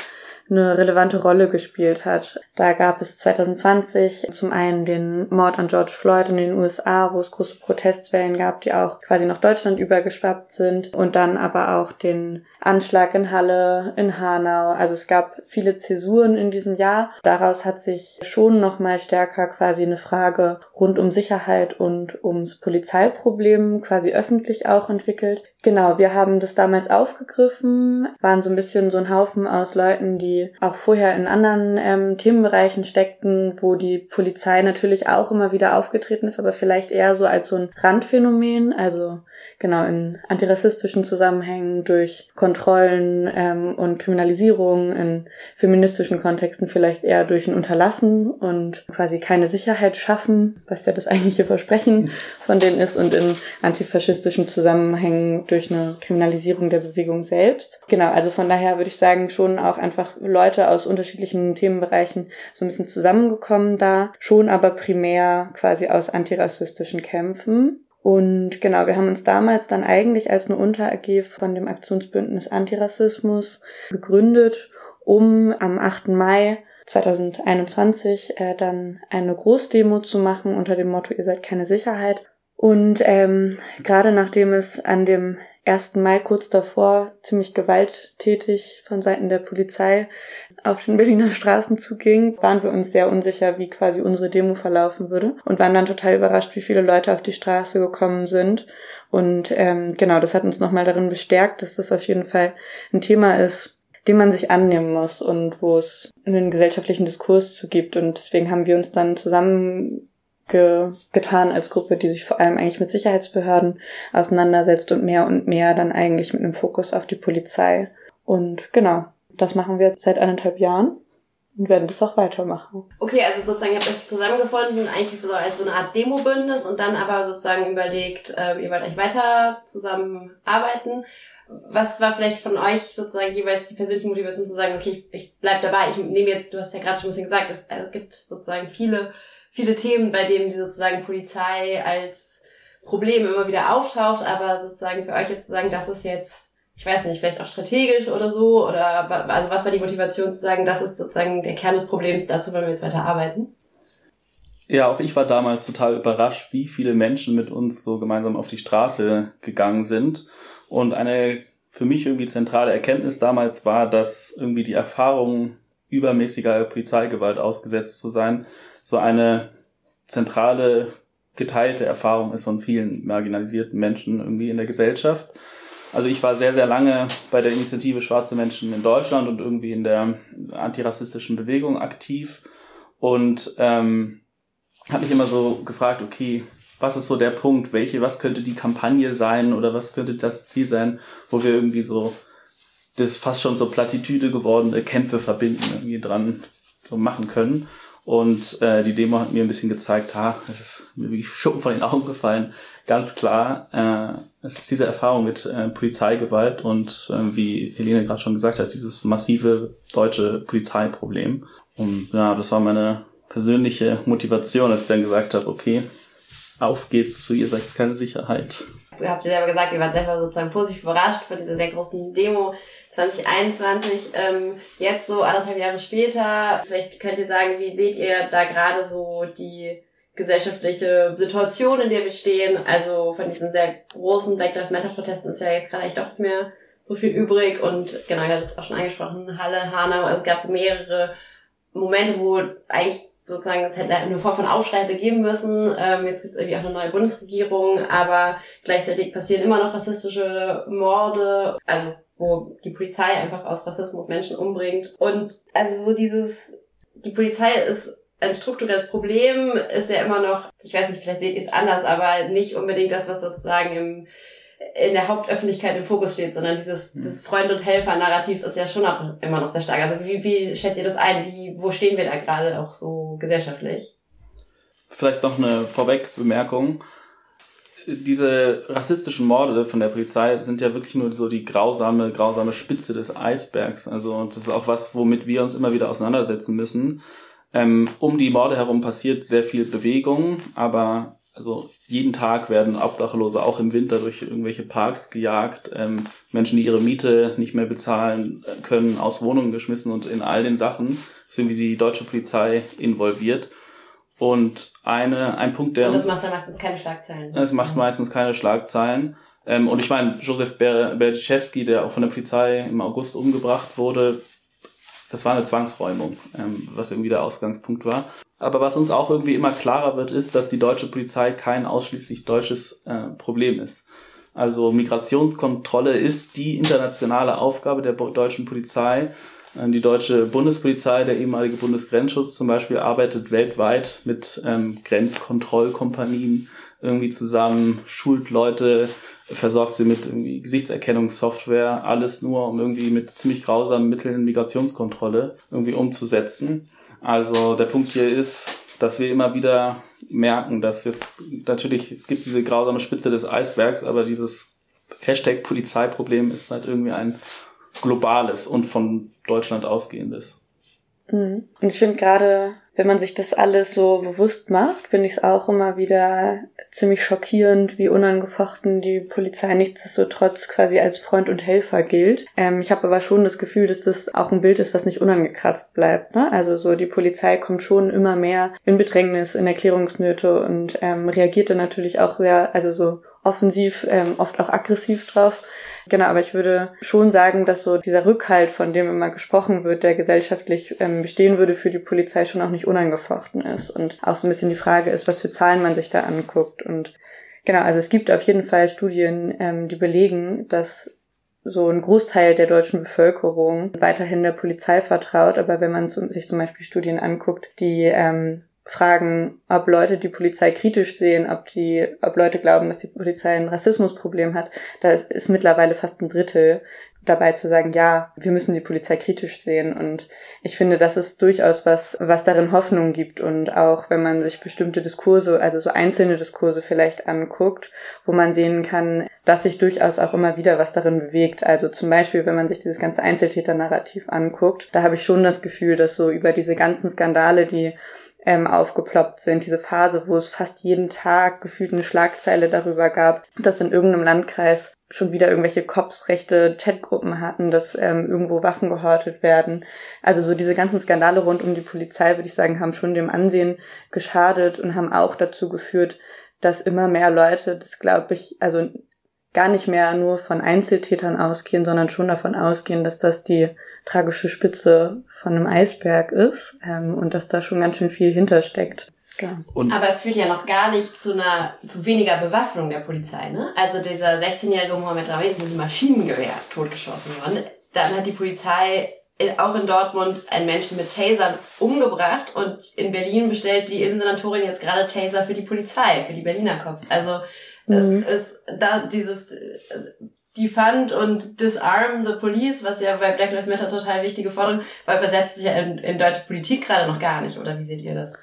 eine relevante Rolle gespielt hat. Da gab es 2020 zum einen den Mord an George Floyd in den USA, wo es große Protestwellen gab, die auch quasi nach Deutschland übergeschwappt sind und dann aber auch den Anschlag in Halle, in Hanau. Also es gab viele Zäsuren in diesem Jahr. Daraus hat sich schon nochmal stärker quasi eine Frage rund um Sicherheit und ums Polizeiproblem quasi öffentlich auch entwickelt. Genau, wir haben das damals aufgegriffen, waren so ein bisschen so ein Haufen aus Leuten, die auch vorher in anderen ähm, Themenbereichen steckten, wo die Polizei natürlich auch immer wieder aufgetreten ist, aber vielleicht eher so als so ein Randphänomen, also genau in antirassistischen Zusammenhängen durch Kontrollen ähm, und Kriminalisierung, in feministischen Kontexten vielleicht eher durch ein Unterlassen und quasi keine Sicherheit schaffen, was ja das eigentliche Versprechen von denen ist, und in antifaschistischen Zusammenhängen durch eine Kriminalisierung der Bewegung selbst. Genau, also von daher würde ich sagen, schon auch einfach Leute aus unterschiedlichen Themenbereichen so ein bisschen zusammengekommen da, schon aber primär quasi aus antirassistischen Kämpfen. Und genau, wir haben uns damals dann eigentlich als eine Unter-AG von dem Aktionsbündnis Antirassismus gegründet, um am 8. Mai 2021 äh, dann eine Großdemo zu machen unter dem Motto Ihr seid keine Sicherheit. Und ähm, gerade nachdem es an dem 1. Mai kurz davor ziemlich gewalttätig von Seiten der Polizei auf den Berliner Straßen zuging, waren wir uns sehr unsicher, wie quasi unsere Demo verlaufen würde und waren dann total überrascht, wie viele Leute auf die Straße gekommen sind. Und ähm, genau, das hat uns nochmal darin bestärkt, dass das auf jeden Fall ein Thema ist, dem man sich annehmen muss und wo es einen gesellschaftlichen Diskurs zu gibt. Und deswegen haben wir uns dann zusammen ge getan als Gruppe, die sich vor allem eigentlich mit Sicherheitsbehörden auseinandersetzt und mehr und mehr dann eigentlich mit einem Fokus auf die Polizei. Und genau, das machen wir seit anderthalb Jahren und werden das auch weitermachen. Okay, also sozusagen, ihr habt euch zusammengefunden, eigentlich so als so eine Art Demo-Bündnis und dann aber sozusagen überlegt, äh, ihr wollt euch weiter zusammenarbeiten. Was war vielleicht von euch sozusagen jeweils die persönliche Motivation zu sagen, okay, ich, ich bleib dabei, ich nehme jetzt, du hast ja gerade schon ein bisschen gesagt, es, es gibt sozusagen viele, viele Themen, bei denen die sozusagen Polizei als Problem immer wieder auftaucht, aber sozusagen für euch jetzt zu sagen, das ist jetzt ich weiß nicht, vielleicht auch strategisch oder so? Oder also was war die Motivation zu sagen, das ist sozusagen der Kern des Problems, dazu wollen wir jetzt weiter arbeiten? Ja, auch ich war damals total überrascht, wie viele Menschen mit uns so gemeinsam auf die Straße gegangen sind. Und eine für mich irgendwie zentrale Erkenntnis damals war, dass irgendwie die Erfahrung übermäßiger Polizeigewalt ausgesetzt zu sein, so eine zentrale geteilte Erfahrung ist von vielen marginalisierten Menschen irgendwie in der Gesellschaft. Also ich war sehr, sehr lange bei der Initiative Schwarze Menschen in Deutschland und irgendwie in der antirassistischen Bewegung aktiv und ähm, habe mich immer so gefragt, okay, was ist so der Punkt, welche, was könnte die Kampagne sein oder was könnte das Ziel sein, wo wir irgendwie so das fast schon so Plattitüde gewordene Kämpfe verbinden, irgendwie dran so machen können. Und äh, die Demo hat mir ein bisschen gezeigt, ha, es ist mir wirklich Schuppen von den Augen gefallen. Ganz klar, äh, es ist diese Erfahrung mit äh, Polizeigewalt und äh, wie Helene gerade schon gesagt hat, dieses massive deutsche Polizeiproblem. Und ja, das war meine persönliche Motivation, dass ich dann gesagt habe, okay, auf geht's zu ihr seid keine Sicherheit. Ihr habt ja selber gesagt, ihr wart selber sozusagen positiv überrascht von dieser sehr großen Demo 2021. Ähm, jetzt so anderthalb Jahre später, vielleicht könnt ihr sagen, wie seht ihr da gerade so die gesellschaftliche Situation, in der wir stehen? Also von diesen sehr großen Black Lives Matter Protesten ist ja jetzt gerade eigentlich doch nicht mehr so viel übrig und genau, ich hatte es auch schon angesprochen, Halle, Hanau, also gab es mehrere Momente, wo eigentlich sozusagen es hätte eine Form von Aufschrei geben müssen. Ähm, jetzt gibt es irgendwie auch eine neue Bundesregierung, aber gleichzeitig passieren immer noch rassistische Morde, also wo die Polizei einfach aus Rassismus Menschen umbringt. Und also so dieses, die Polizei ist ein strukturelles Problem, ist ja immer noch, ich weiß nicht, vielleicht seht ihr es anders, aber nicht unbedingt das, was sozusagen im in der Hauptöffentlichkeit im Fokus steht, sondern dieses, hm. dieses Freund- und Helfer-Narrativ ist ja schon auch immer noch sehr stark. Also wie, wie schätzt ihr das ein? Wie, wo stehen wir da gerade auch so gesellschaftlich? Vielleicht noch eine Vorwegbemerkung. Diese rassistischen Morde von der Polizei sind ja wirklich nur so die grausame, grausame Spitze des Eisbergs. Also das ist auch was, womit wir uns immer wieder auseinandersetzen müssen. Ähm, um die Morde herum passiert sehr viel Bewegung, aber also jeden Tag werden Obdachlose auch im Winter durch irgendwelche Parks gejagt, ähm, Menschen, die ihre Miete nicht mehr bezahlen können, aus Wohnungen geschmissen und in all den Sachen ist irgendwie die deutsche Polizei involviert. Und eine, ein Punkt, der. Und das macht dann meistens keine Schlagzeilen. Es macht meistens keine Schlagzeilen. Ähm, und ich meine, Josef Berdziszewski, der auch von der Polizei im August umgebracht wurde, das war eine Zwangsräumung, ähm, was irgendwie der Ausgangspunkt war. Aber was uns auch irgendwie immer klarer wird, ist, dass die deutsche Polizei kein ausschließlich deutsches äh, Problem ist. Also Migrationskontrolle ist die internationale Aufgabe der deutschen Polizei. Ähm, die deutsche Bundespolizei, der ehemalige Bundesgrenzschutz zum Beispiel, arbeitet weltweit mit ähm, Grenzkontrollkompanien irgendwie zusammen, schult Leute, versorgt sie mit irgendwie Gesichtserkennungssoftware, alles nur, um irgendwie mit ziemlich grausamen Mitteln Migrationskontrolle irgendwie umzusetzen. Also der Punkt hier ist, dass wir immer wieder merken, dass jetzt natürlich, es gibt diese grausame Spitze des Eisbergs, aber dieses Hashtag Polizeiproblem ist halt irgendwie ein globales und von Deutschland ausgehendes. Mhm. Und ich finde gerade, wenn man sich das alles so bewusst macht, finde ich es auch immer wieder ziemlich schockierend, wie unangefochten die Polizei nichtsdestotrotz quasi als Freund und Helfer gilt. Ähm, ich habe aber schon das Gefühl, dass das auch ein Bild ist, was nicht unangekratzt bleibt. Ne? Also so die Polizei kommt schon immer mehr in Bedrängnis, in Erklärungsnöte und ähm, reagiert dann natürlich auch sehr, also so offensiv, ähm, oft auch aggressiv drauf. Genau, aber ich würde schon sagen, dass so dieser Rückhalt, von dem immer gesprochen wird, der gesellschaftlich ähm, bestehen würde für die Polizei, schon auch nicht unangefochten ist. Und auch so ein bisschen die Frage ist, was für Zahlen man sich da anguckt. Und genau, also es gibt auf jeden Fall Studien, ähm, die belegen, dass so ein Großteil der deutschen Bevölkerung weiterhin der Polizei vertraut. Aber wenn man sich zum Beispiel Studien anguckt, die ähm, fragen, ob Leute die Polizei kritisch sehen, ob die, ob Leute glauben, dass die Polizei ein Rassismusproblem hat, da ist mittlerweile fast ein Drittel dabei zu sagen, ja, wir müssen die Polizei kritisch sehen. Und ich finde, das ist durchaus was, was darin Hoffnung gibt. Und auch wenn man sich bestimmte Diskurse, also so einzelne Diskurse vielleicht anguckt, wo man sehen kann, dass sich durchaus auch immer wieder was darin bewegt. Also zum Beispiel, wenn man sich dieses ganze Einzeltäter-Narrativ anguckt, da habe ich schon das Gefühl, dass so über diese ganzen Skandale, die ähm, aufgeploppt sind. Diese Phase, wo es fast jeden Tag gefühlt eine Schlagzeile darüber gab, dass in irgendeinem Landkreis schon wieder irgendwelche Cops rechte Chatgruppen hatten, dass ähm, irgendwo Waffen gehortet werden. Also so diese ganzen Skandale rund um die Polizei, würde ich sagen, haben schon dem Ansehen geschadet und haben auch dazu geführt, dass immer mehr Leute, das glaube ich, also gar nicht mehr nur von Einzeltätern ausgehen, sondern schon davon ausgehen, dass das die tragische Spitze von einem Eisberg ist ähm, und dass da schon ganz schön viel hintersteckt. Ja. Und Aber es führt ja noch gar nicht zu einer zu weniger Bewaffnung der Polizei. Ne? Also dieser 16-jährige Mohammed Rawi ist mit einem Maschinengewehr totgeschossen worden. Dann hat die Polizei auch in Dortmund einen Menschen mit Tasern umgebracht und in Berlin bestellt die Innensenatorin jetzt gerade Taser für die Polizei, für die Berliner Cops. Also mhm. es ist da dieses Defund und Disarm the Police, was ja bei Black Lives Matter total wichtige Forderung, weil übersetzt sich ja in, in deutsche Politik gerade noch gar nicht, oder wie seht ihr das?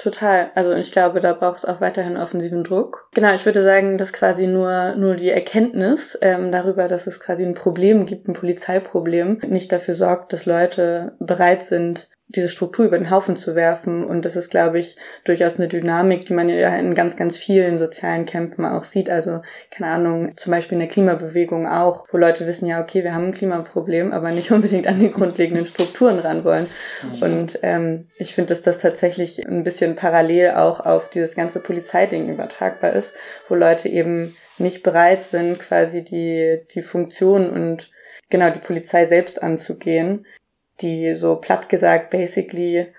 Total. Also ich glaube, da braucht es auch weiterhin offensiven Druck. Genau, ich würde sagen, dass quasi nur nur die Erkenntnis ähm, darüber, dass es quasi ein Problem gibt, ein Polizeiproblem, nicht dafür sorgt, dass Leute bereit sind, diese Struktur über den Haufen zu werfen. Und das ist, glaube ich, durchaus eine Dynamik, die man ja in ganz, ganz vielen sozialen Kämpfen auch sieht. Also, keine Ahnung, zum Beispiel in der Klimabewegung auch, wo Leute wissen, ja, okay, wir haben ein Klimaproblem, aber nicht unbedingt an die grundlegenden Strukturen ran wollen. Und ähm, ich finde, dass das tatsächlich ein bisschen parallel auch auf dieses ganze Polizeiding übertragbar ist, wo Leute eben nicht bereit sind, quasi die, die Funktion und genau die Polizei selbst anzugehen, die so platt gesagt basically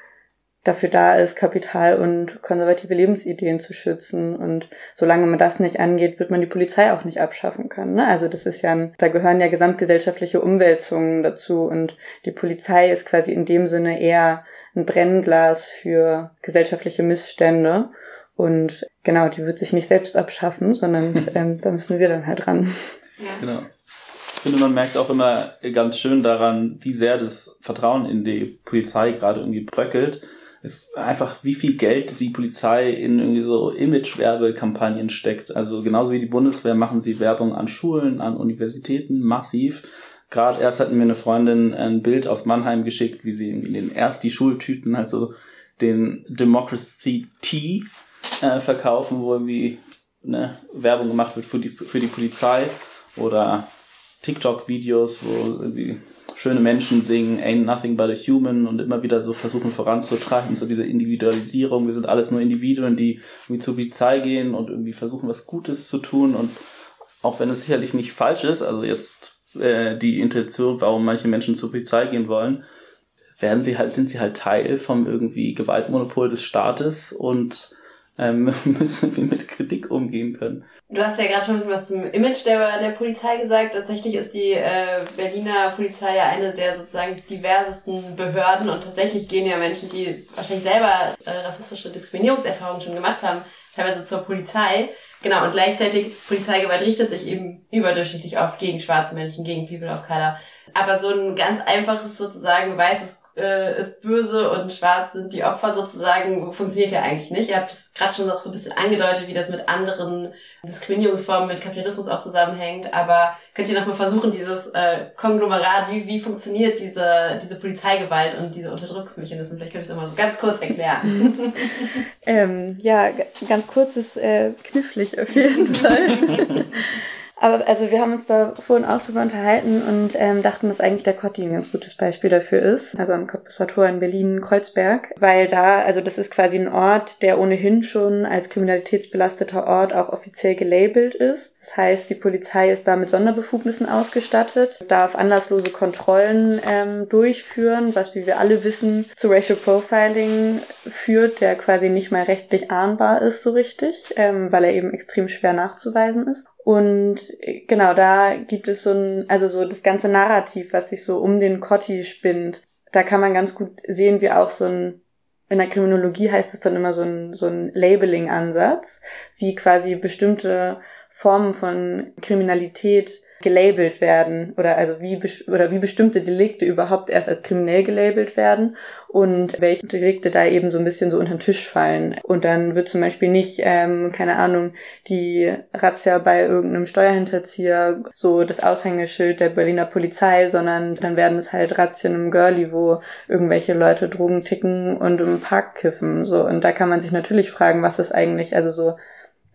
dafür da ist, Kapital und konservative Lebensideen zu schützen. Und solange man das nicht angeht, wird man die Polizei auch nicht abschaffen können. Ne? Also das ist ja, ein, da gehören ja gesamtgesellschaftliche Umwälzungen dazu. Und die Polizei ist quasi in dem Sinne eher ein Brennglas für gesellschaftliche Missstände. Und genau, die wird sich nicht selbst abschaffen, sondern ähm, da müssen wir dann halt ran. Ja. Genau. Finde, man merkt auch immer ganz schön daran, wie sehr das Vertrauen in die Polizei gerade irgendwie bröckelt. Ist einfach, wie viel Geld die Polizei in irgendwie so Image-Werbekampagnen steckt. Also genauso wie die Bundeswehr machen sie Werbung an Schulen, an Universitäten, massiv. Gerade erst hatten mir eine Freundin ein Bild aus Mannheim geschickt, wie sie in den erst die Schultüten halt so den Democracy Tea äh, verkaufen, wo irgendwie ne, Werbung gemacht wird für die, für die Polizei oder TikTok-Videos, wo irgendwie schöne Menschen singen Ain't Nothing But a Human und immer wieder so versuchen voranzutreiben, so diese Individualisierung. Wir sind alles nur Individuen, die irgendwie zur Polizei gehen und irgendwie versuchen, was Gutes zu tun. Und auch wenn es sicherlich nicht falsch ist, also jetzt äh, die Intention, warum manche Menschen zur Polizei gehen wollen, werden sie halt, sind sie halt Teil vom irgendwie Gewaltmonopol des Staates und ähm, müssen wir mit Kritik umgehen können. Du hast ja gerade schon was zum Image der, der Polizei gesagt. Tatsächlich ist die äh, Berliner Polizei ja eine der sozusagen diversesten Behörden und tatsächlich gehen ja Menschen, die wahrscheinlich selber äh, rassistische Diskriminierungserfahrungen schon gemacht haben, teilweise zur Polizei. Genau, und gleichzeitig Polizeigewalt richtet sich eben überdurchschnittlich oft gegen schwarze Menschen, gegen People of Color. Aber so ein ganz einfaches sozusagen weißes äh, ist böse und schwarz sind die Opfer sozusagen, funktioniert ja eigentlich nicht. Ihr habt es gerade schon noch so ein bisschen angedeutet, wie das mit anderen Diskriminierungsformen, mit Kapitalismus auch zusammenhängt. Aber könnt ihr nochmal versuchen, dieses äh, Konglomerat, wie, wie funktioniert diese, diese Polizeigewalt und diese Unterdrückungsmechanismen? Vielleicht könnt ihr es immer so ganz kurz erklären. ähm, ja, ganz kurz ist äh, knifflig auf jeden Fall. Aber also wir haben uns da vorhin auch drüber unterhalten und ähm, dachten, dass eigentlich der Kotti ein ganz gutes Beispiel dafür ist. Also am Cottbusser Tor in Berlin-Kreuzberg. Weil da, also das ist quasi ein Ort, der ohnehin schon als kriminalitätsbelasteter Ort auch offiziell gelabelt ist. Das heißt, die Polizei ist da mit Sonderbefugnissen ausgestattet, darf anlasslose Kontrollen ähm, durchführen, was, wie wir alle wissen, zu Racial Profiling führt, der quasi nicht mal rechtlich ahnbar ist so richtig, ähm, weil er eben extrem schwer nachzuweisen ist. Und äh, genau, da gibt es so ein, also so das ganze Narrativ, was sich so um den Cotti spinnt. Da kann man ganz gut sehen, wie auch so ein in der Kriminologie heißt es dann immer so ein, so ein Labeling-Ansatz, wie quasi bestimmte Formen von Kriminalität gelabelt werden oder also wie oder wie bestimmte Delikte überhaupt erst als kriminell gelabelt werden und welche Delikte da eben so ein bisschen so unter den Tisch fallen. Und dann wird zum Beispiel nicht ähm, keine Ahnung die Razzia bei irgendeinem Steuerhinterzieher so das Aushängeschild der Berliner Polizei sondern dann werden es halt Razzien im Girlie wo irgendwelche Leute Drogen ticken und im Park kiffen so. Und da kann man sich natürlich fragen was ist eigentlich also so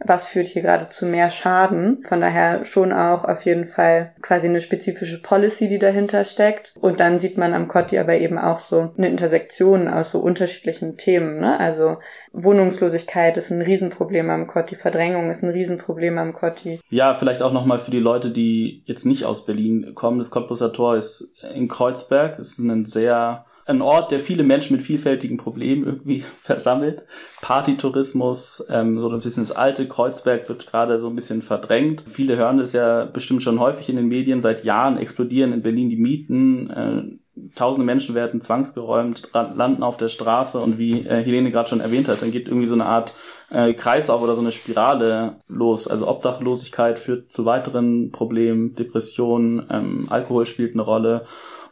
was führt hier gerade zu mehr Schaden. Von daher schon auch auf jeden Fall quasi eine spezifische Policy, die dahinter steckt. Und dann sieht man am Kotti aber eben auch so eine Intersektion aus so unterschiedlichen Themen. Ne? Also Wohnungslosigkeit ist ein Riesenproblem am Kotti, Verdrängung ist ein Riesenproblem am Kotti. Ja, vielleicht auch nochmal für die Leute, die jetzt nicht aus Berlin kommen. Das Cottbusser Tor ist in Kreuzberg, ist ein sehr ein Ort, der viele Menschen mit vielfältigen Problemen irgendwie versammelt. Partytourismus, ähm, so ein bisschen das alte Kreuzberg wird gerade so ein bisschen verdrängt. Viele hören das ja bestimmt schon häufig in den Medien. Seit Jahren explodieren in Berlin die Mieten. Äh, tausende Menschen werden zwangsgeräumt, landen auf der Straße und wie äh, Helene gerade schon erwähnt hat, dann geht irgendwie so eine Art äh, Kreislauf oder so eine Spirale los. Also Obdachlosigkeit führt zu weiteren Problemen, Depressionen, ähm, Alkohol spielt eine Rolle.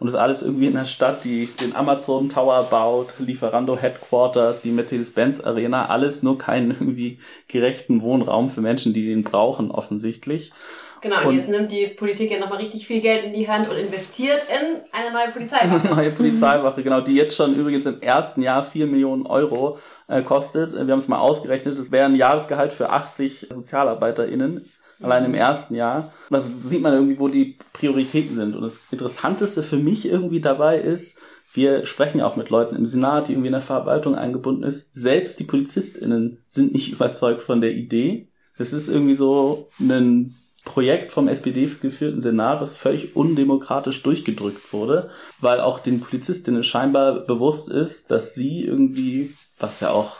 Und das alles irgendwie in einer Stadt, die den Amazon Tower baut, Lieferando Headquarters, die Mercedes-Benz Arena, alles nur keinen irgendwie gerechten Wohnraum für Menschen, die den brauchen, offensichtlich. Genau, und, und jetzt nimmt die Politik ja nochmal richtig viel Geld in die Hand und investiert in eine neue Polizeiwache. Eine neue Polizeiwache, genau, die jetzt schon übrigens im ersten Jahr 4 Millionen Euro äh, kostet. Wir haben es mal ausgerechnet, das wäre ein Jahresgehalt für 80 SozialarbeiterInnen allein im ersten Jahr. da sieht man irgendwie, wo die Prioritäten sind. Und das Interessanteste für mich irgendwie dabei ist, wir sprechen ja auch mit Leuten im Senat, die irgendwie in der Verwaltung eingebunden ist. Selbst die PolizistInnen sind nicht überzeugt von der Idee. Das ist irgendwie so ein Projekt vom SPD geführten Senat, was völlig undemokratisch durchgedrückt wurde, weil auch den Polizistinnen scheinbar bewusst ist, dass sie irgendwie, was ja auch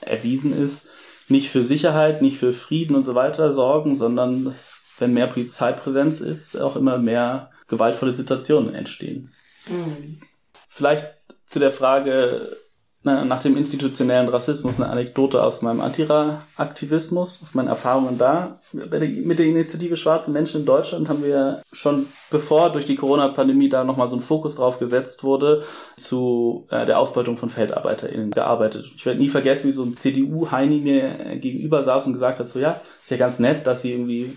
erwiesen ist, nicht für Sicherheit, nicht für Frieden und so weiter sorgen, sondern dass, wenn mehr Polizeipräsenz ist, auch immer mehr gewaltvolle Situationen entstehen. Mhm. Vielleicht zu der Frage, nach dem institutionellen Rassismus eine Anekdote aus meinem Antira-Aktivismus, aus meinen Erfahrungen da. Mit der Initiative Schwarze Menschen in Deutschland haben wir schon bevor durch die Corona-Pandemie da nochmal so ein Fokus drauf gesetzt wurde, zu äh, der Ausbeutung von FeldarbeiterInnen gearbeitet. Ich werde nie vergessen, wie so ein CDU-Heini mir gegenüber saß und gesagt hat, so ja, ist ja ganz nett, dass sie irgendwie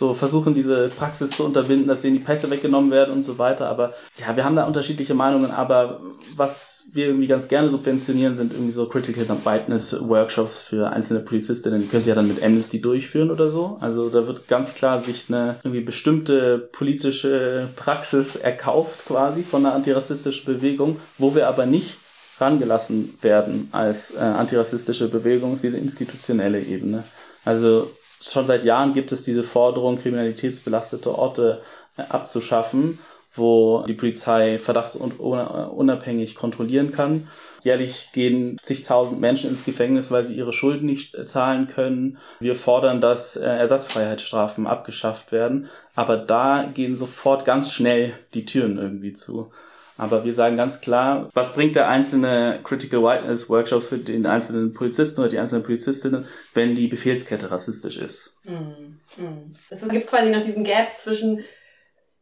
so versuchen, diese Praxis zu unterbinden, dass denen die Pässe weggenommen werden und so weiter. Aber ja, wir haben da unterschiedliche Meinungen, aber was wir irgendwie ganz gerne subventionieren, sind irgendwie so Critical Whiteness Workshops für einzelne Polizistinnen. Die können sie ja dann mit Amnesty durchführen oder so. Also da wird ganz klar sich eine irgendwie bestimmte politische Praxis erkauft quasi von einer antirassistischen Bewegung, wo wir aber nicht rangelassen werden als äh, antirassistische Bewegung, diese institutionelle Ebene. Also schon seit Jahren gibt es diese Forderung, kriminalitätsbelastete Orte äh, abzuschaffen, wo die Polizei verdachtsunabhängig kontrollieren kann. Jährlich gehen zigtausend Menschen ins Gefängnis, weil sie ihre Schulden nicht äh, zahlen können. Wir fordern, dass äh, Ersatzfreiheitsstrafen abgeschafft werden. Aber da gehen sofort ganz schnell die Türen irgendwie zu. Aber wir sagen ganz klar, was bringt der einzelne Critical Whiteness Workshop für den einzelnen Polizisten oder die einzelnen Polizistinnen, wenn die Befehlskette rassistisch ist? Mm, mm. Es gibt quasi noch diesen Gap zwischen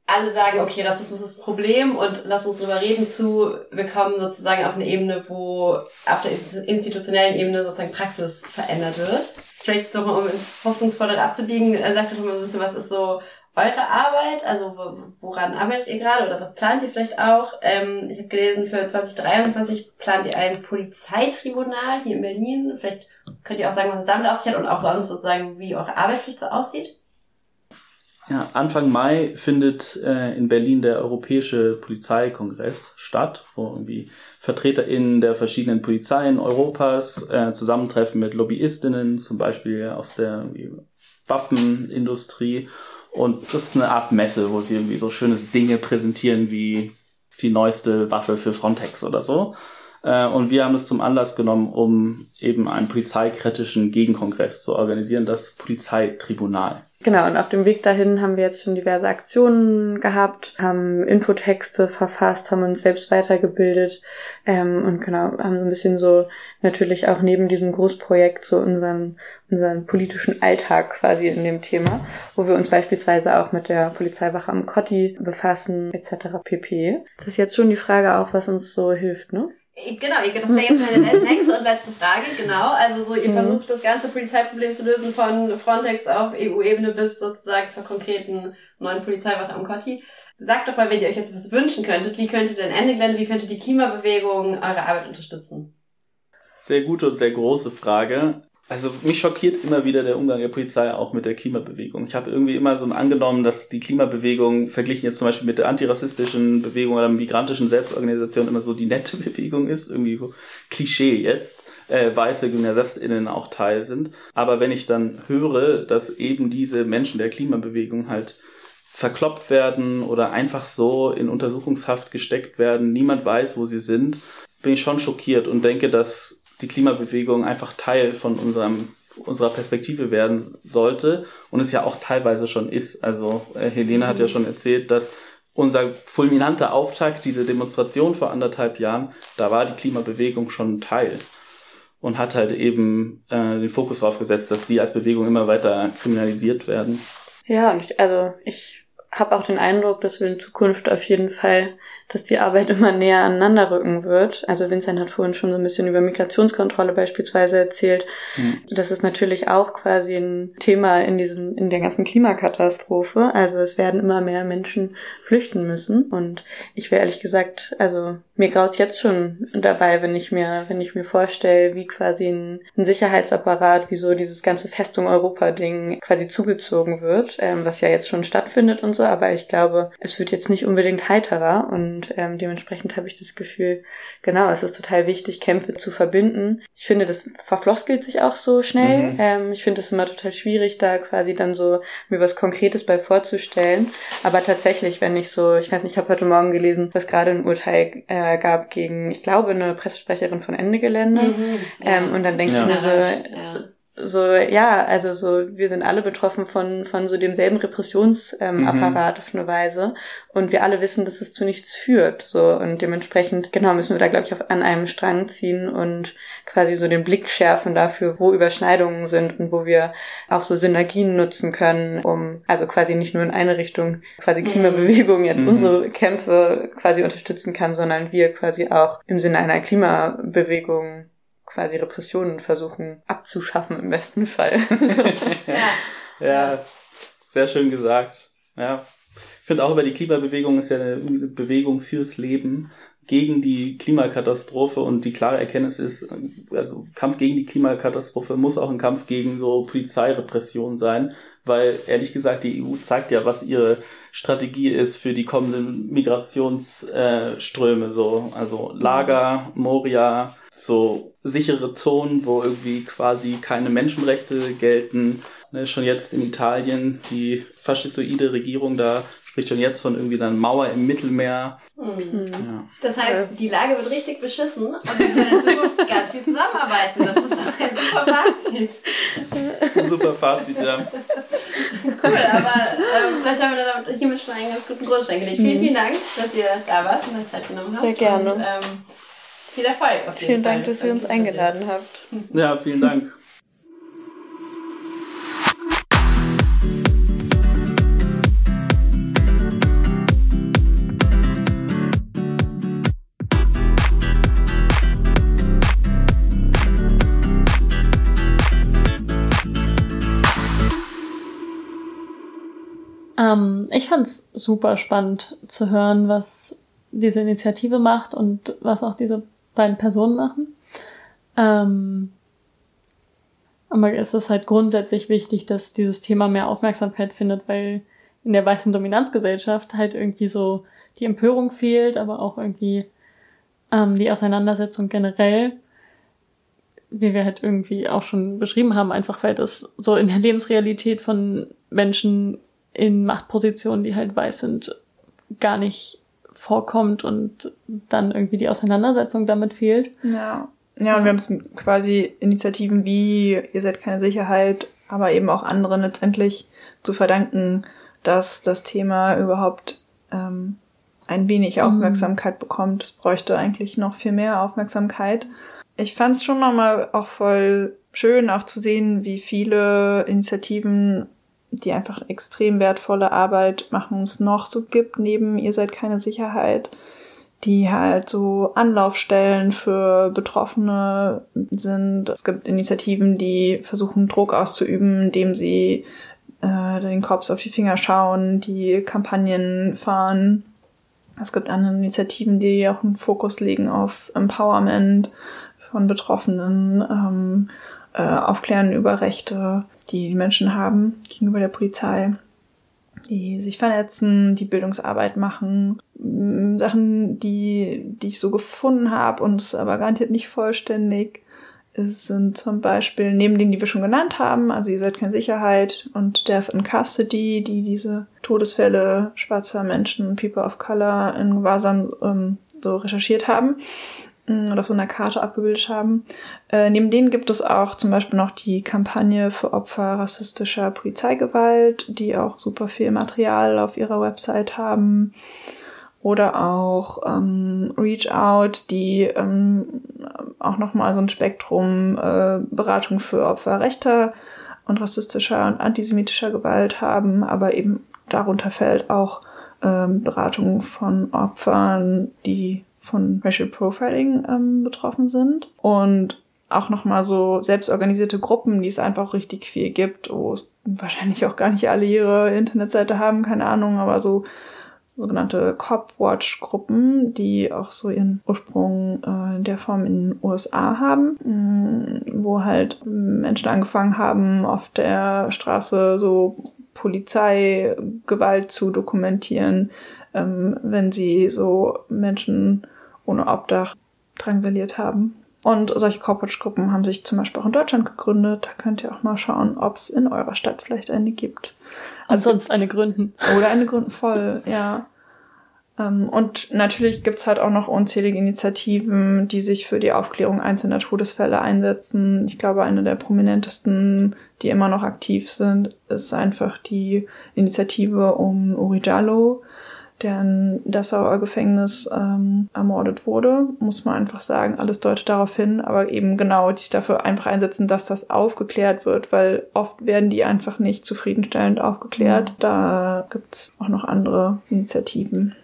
alle sagen, okay, Rassismus ist ein Problem und lass uns drüber reden zu, wir kommen sozusagen auf eine Ebene, wo auf der institutionellen Ebene sozusagen Praxis verändert wird. Vielleicht so mal, um ins Hoffnungsvollere abzubiegen, äh, sagt doch mal ein bisschen, was ist so eure Arbeit? Also woran arbeitet ihr gerade oder was plant ihr vielleicht auch? Ähm, ich habe gelesen, für 2023 plant ihr ein Polizeitribunal hier in Berlin. Vielleicht könnt ihr auch sagen, was es damit auf sich hat und auch sonst sozusagen, wie eure Arbeit vielleicht so aussieht. Ja, Anfang Mai findet äh, in Berlin der Europäische Polizeikongress statt, wo irgendwie VertreterInnen der verschiedenen Polizeien Europas äh, zusammentreffen mit LobbyistInnen, zum Beispiel aus der Waffenindustrie und das ist eine Art Messe, wo sie irgendwie so schöne Dinge präsentieren wie die neueste Waffe für Frontex oder so. Äh, und wir haben es zum Anlass genommen, um eben einen polizeikritischen Gegenkongress zu organisieren, das Polizeitribunal. Genau, und auf dem Weg dahin haben wir jetzt schon diverse Aktionen gehabt, haben Infotexte verfasst, haben uns selbst weitergebildet ähm, und genau, haben so ein bisschen so natürlich auch neben diesem Großprojekt so unseren, unseren politischen Alltag quasi in dem Thema, wo wir uns beispielsweise auch mit der Polizeiwache am Kotti befassen, etc. pp. Das ist jetzt schon die Frage auch, was uns so hilft, ne? Genau, das wäre jetzt meine nächste und letzte Frage, genau. Also so, ihr Mhm. versucht das ganze Polizeiproblem zu lösen von Frontex auf EU-Ebene bis sozusagen zur konkreten neuen Polizeiwache am Kotti. Sagt doch mal, wenn ihr euch jetzt was wünschen könntet, wie könnte denn Ende Gelände, wie könnte die Klimabewegung eure Arbeit unterstützen? Sehr gute und sehr große Frage. Also mich schockiert immer wieder der Umgang der Polizei auch mit der Klimabewegung. Ich habe irgendwie immer so angenommen, dass die Klimabewegung verglichen jetzt zum Beispiel mit der antirassistischen Bewegung oder migrantischen Selbstorganisation immer so die nette Bewegung ist, irgendwie so Klischee jetzt, äh, weiße GymnasiastInnen auch Teil sind. Aber wenn ich dann höre, dass eben diese Menschen der Klimabewegung halt verkloppt werden oder einfach so in Untersuchungshaft gesteckt werden, niemand weiß, wo sie sind, bin ich schon schockiert und denke, dass die Klimabewegung einfach Teil von unserem unserer Perspektive werden sollte und es ja auch teilweise schon ist. Also äh, Helene hat ja schon erzählt, dass unser fulminanter Auftakt, diese Demonstration vor anderthalb Jahren, da war die Klimabewegung schon Teil und hat halt eben äh, den Fokus darauf gesetzt, dass sie als Bewegung immer weiter kriminalisiert werden. Ja, und ich, also ich habe auch den Eindruck, dass wir in Zukunft auf jeden Fall, dass die Arbeit immer näher aneinander rücken wird. Also Vincent hat vorhin schon so ein bisschen über Migrationskontrolle beispielsweise erzählt. Mhm. Das ist natürlich auch quasi ein Thema in diesem, in der ganzen Klimakatastrophe. Also es werden immer mehr Menschen flüchten müssen. Und ich wäre ehrlich gesagt, also mir graut's jetzt schon dabei, wenn ich mir, wenn ich mir vorstelle, wie quasi ein, ein Sicherheitsapparat, wie so dieses ganze Festung Europa-Ding quasi zugezogen wird, ähm, was ja jetzt schon stattfindet und so, aber ich glaube, es wird jetzt nicht unbedingt heiterer und ähm, dementsprechend habe ich das Gefühl, genau, es ist total wichtig, Kämpfe zu verbinden. Ich finde, das verfloskelt sich auch so schnell. Mhm. Ähm, ich finde es immer total schwierig, da quasi dann so mir was Konkretes bei vorzustellen. Aber tatsächlich, wenn ich so, ich weiß nicht, ich habe heute Morgen gelesen, dass gerade ein Urteil äh, gab gegen, ich glaube, eine Pressesprecherin von Ende Gelände. Ähm, und dann denke Ja. ich mir so, ja. So, ja, also so, wir sind alle betroffen von, von so demselben Repressionsapparat ähm, Apparat auf eine Weise. Und wir alle wissen, dass es zu nichts führt. So, und dementsprechend, genau, müssen wir da, glaube ich, auf, an einem Strang ziehen und quasi so den Blick schärfen dafür, wo Überschneidungen sind und wo wir auch so Synergien nutzen können, um also quasi nicht nur in eine Richtung quasi Klimabewegung jetzt Mhm. unsere Kämpfe quasi unterstützen kann, sondern wir quasi auch im Sinne einer Klimabewegung quasi Repressionen versuchen abzuschaffen im besten Fall. Ja. Ja, sehr schön gesagt. Ja. Ich finde auch über die Klimabewegung ist ja eine Bewegung fürs Leben gegen die Klimakatastrophe und die klare Erkenntnis ist, also Kampf gegen die Klimakatastrophe muss auch ein Kampf gegen so Polizeirepression sein, weil ehrlich gesagt die EU zeigt ja, was ihre Strategie ist für die kommenden Migrationsströme, so also Lager, Moria, so sichere Zonen, wo irgendwie quasi keine Menschenrechte gelten. Ne, schon jetzt in Italien, die faschistoide Regierung da spricht schon jetzt von irgendwie dann Mauer im Mittelmeer. Hm. Ja. Das heißt, die Lage wird richtig beschissen und wir können in Zukunft ganz viel zusammenarbeiten. Das ist doch ein super Fazit. Super Fazit, ja. Cool, aber ähm, vielleicht haben wir dann damit hiermit schon einen ganz guten Grundstein gelegt. Vielen, vielen Dank, dass ihr da wart und euch Zeit genommen habt. Sehr gerne. Und, ähm, viel Erfolg auf jeden Vielen Fall. Dank, dass ihr uns eingeladen habt. Ja, vielen Dank. Ähm, ich fand's super spannend zu hören, was diese Initiative macht und was auch diese beiden Personen machen. Ähm, aber es ist halt grundsätzlich wichtig, dass dieses Thema mehr Aufmerksamkeit findet, weil in der weißen Dominanzgesellschaft halt irgendwie so die Empörung fehlt, aber auch irgendwie ähm, die Auseinandersetzung generell, wie wir halt irgendwie auch schon beschrieben haben, einfach weil das so in der Lebensrealität von Menschen in Machtpositionen, die halt weiß sind, gar nicht vorkommt und dann irgendwie die Auseinandersetzung damit fehlt. Ja. Ja, und wir haben es quasi Initiativen wie Ihr seid keine Sicherheit, aber eben auch anderen letztendlich zu verdanken, dass das Thema überhaupt ähm, ein wenig Mhm. Aufmerksamkeit bekommt. Es bräuchte eigentlich noch viel mehr Aufmerksamkeit. Ich fand es schon nochmal auch voll schön, auch zu sehen, wie viele Initiativen, die einfach extrem wertvolle Arbeit machen, es noch so gibt, neben Ihr seid keine Sicherheit, die halt so Anlaufstellen für Betroffene sind. Es gibt Initiativen, die versuchen, Druck auszuüben, indem sie äh, den Cops auf die Finger schauen, die Kampagnen fahren. Es gibt andere Initiativen, die auch einen Fokus legen auf Empowerment von Betroffenen, ähm, äh, Aufklären über Rechte, die die Menschen haben gegenüber der Polizei, die sich vernetzen, die Bildungsarbeit machen. Sachen, die, die ich so gefunden habe und es aber garantiert nicht vollständig. Es sind zum Beispiel neben denen, die wir schon genannt haben, also ihr seid keine Sicherheit und Death in Custody, die diese Todesfälle schwarzer Menschen, People of Color in Gewahrsam ähm, so recherchiert haben und auf so einer Karte abgebildet haben. Äh, neben denen gibt es auch zum Beispiel noch die Kampagne für Opfer rassistischer Polizeigewalt, die auch super viel Material auf ihrer Website haben. Oder auch ähm, Reach Out, die ähm, auch nochmal so ein Spektrum äh, Beratung für Opfer rechter und rassistischer und antisemitischer Gewalt haben, aber eben darunter fällt auch ähm, Beratung von Opfern, die von Racial Profiling ähm, betroffen sind. Und auch nochmal so selbstorganisierte Gruppen, die es einfach richtig viel gibt, wo es wahrscheinlich auch gar nicht alle ihre Internetseite haben, keine Ahnung, aber so sogenannte Cop-Watch-Gruppen, die auch so ihren Ursprung äh, in der Form in den USA haben, mh, wo halt Menschen angefangen haben, auf der Straße so Polizeigewalt zu dokumentieren, ähm, wenn sie so Menschen ohne Obdach drangsaliert haben. Und solche Corporate-Gruppen haben sich zum Beispiel auch in Deutschland gegründet. Da könnt ihr auch mal schauen, ob es in eurer Stadt vielleicht eine gibt. Also Ansonsten eine Gründen. Oder eine Gründen voll, ja. Ähm, Und natürlich gibt's halt auch noch unzählige Initiativen, die sich für die Aufklärung einzelner Todesfälle einsetzen. Ich glaube, eine der prominentesten, die immer noch aktiv sind, ist einfach die Initiative um Uri Jallo, der in Dessauer Gefängnis ähm, ermordet wurde. Muss man einfach sagen, alles deutet darauf hin, aber eben genau, sich dafür einfach einsetzen, dass das aufgeklärt wird, weil oft werden die einfach nicht zufriedenstellend aufgeklärt. Da gibt's auch noch andere Initiativen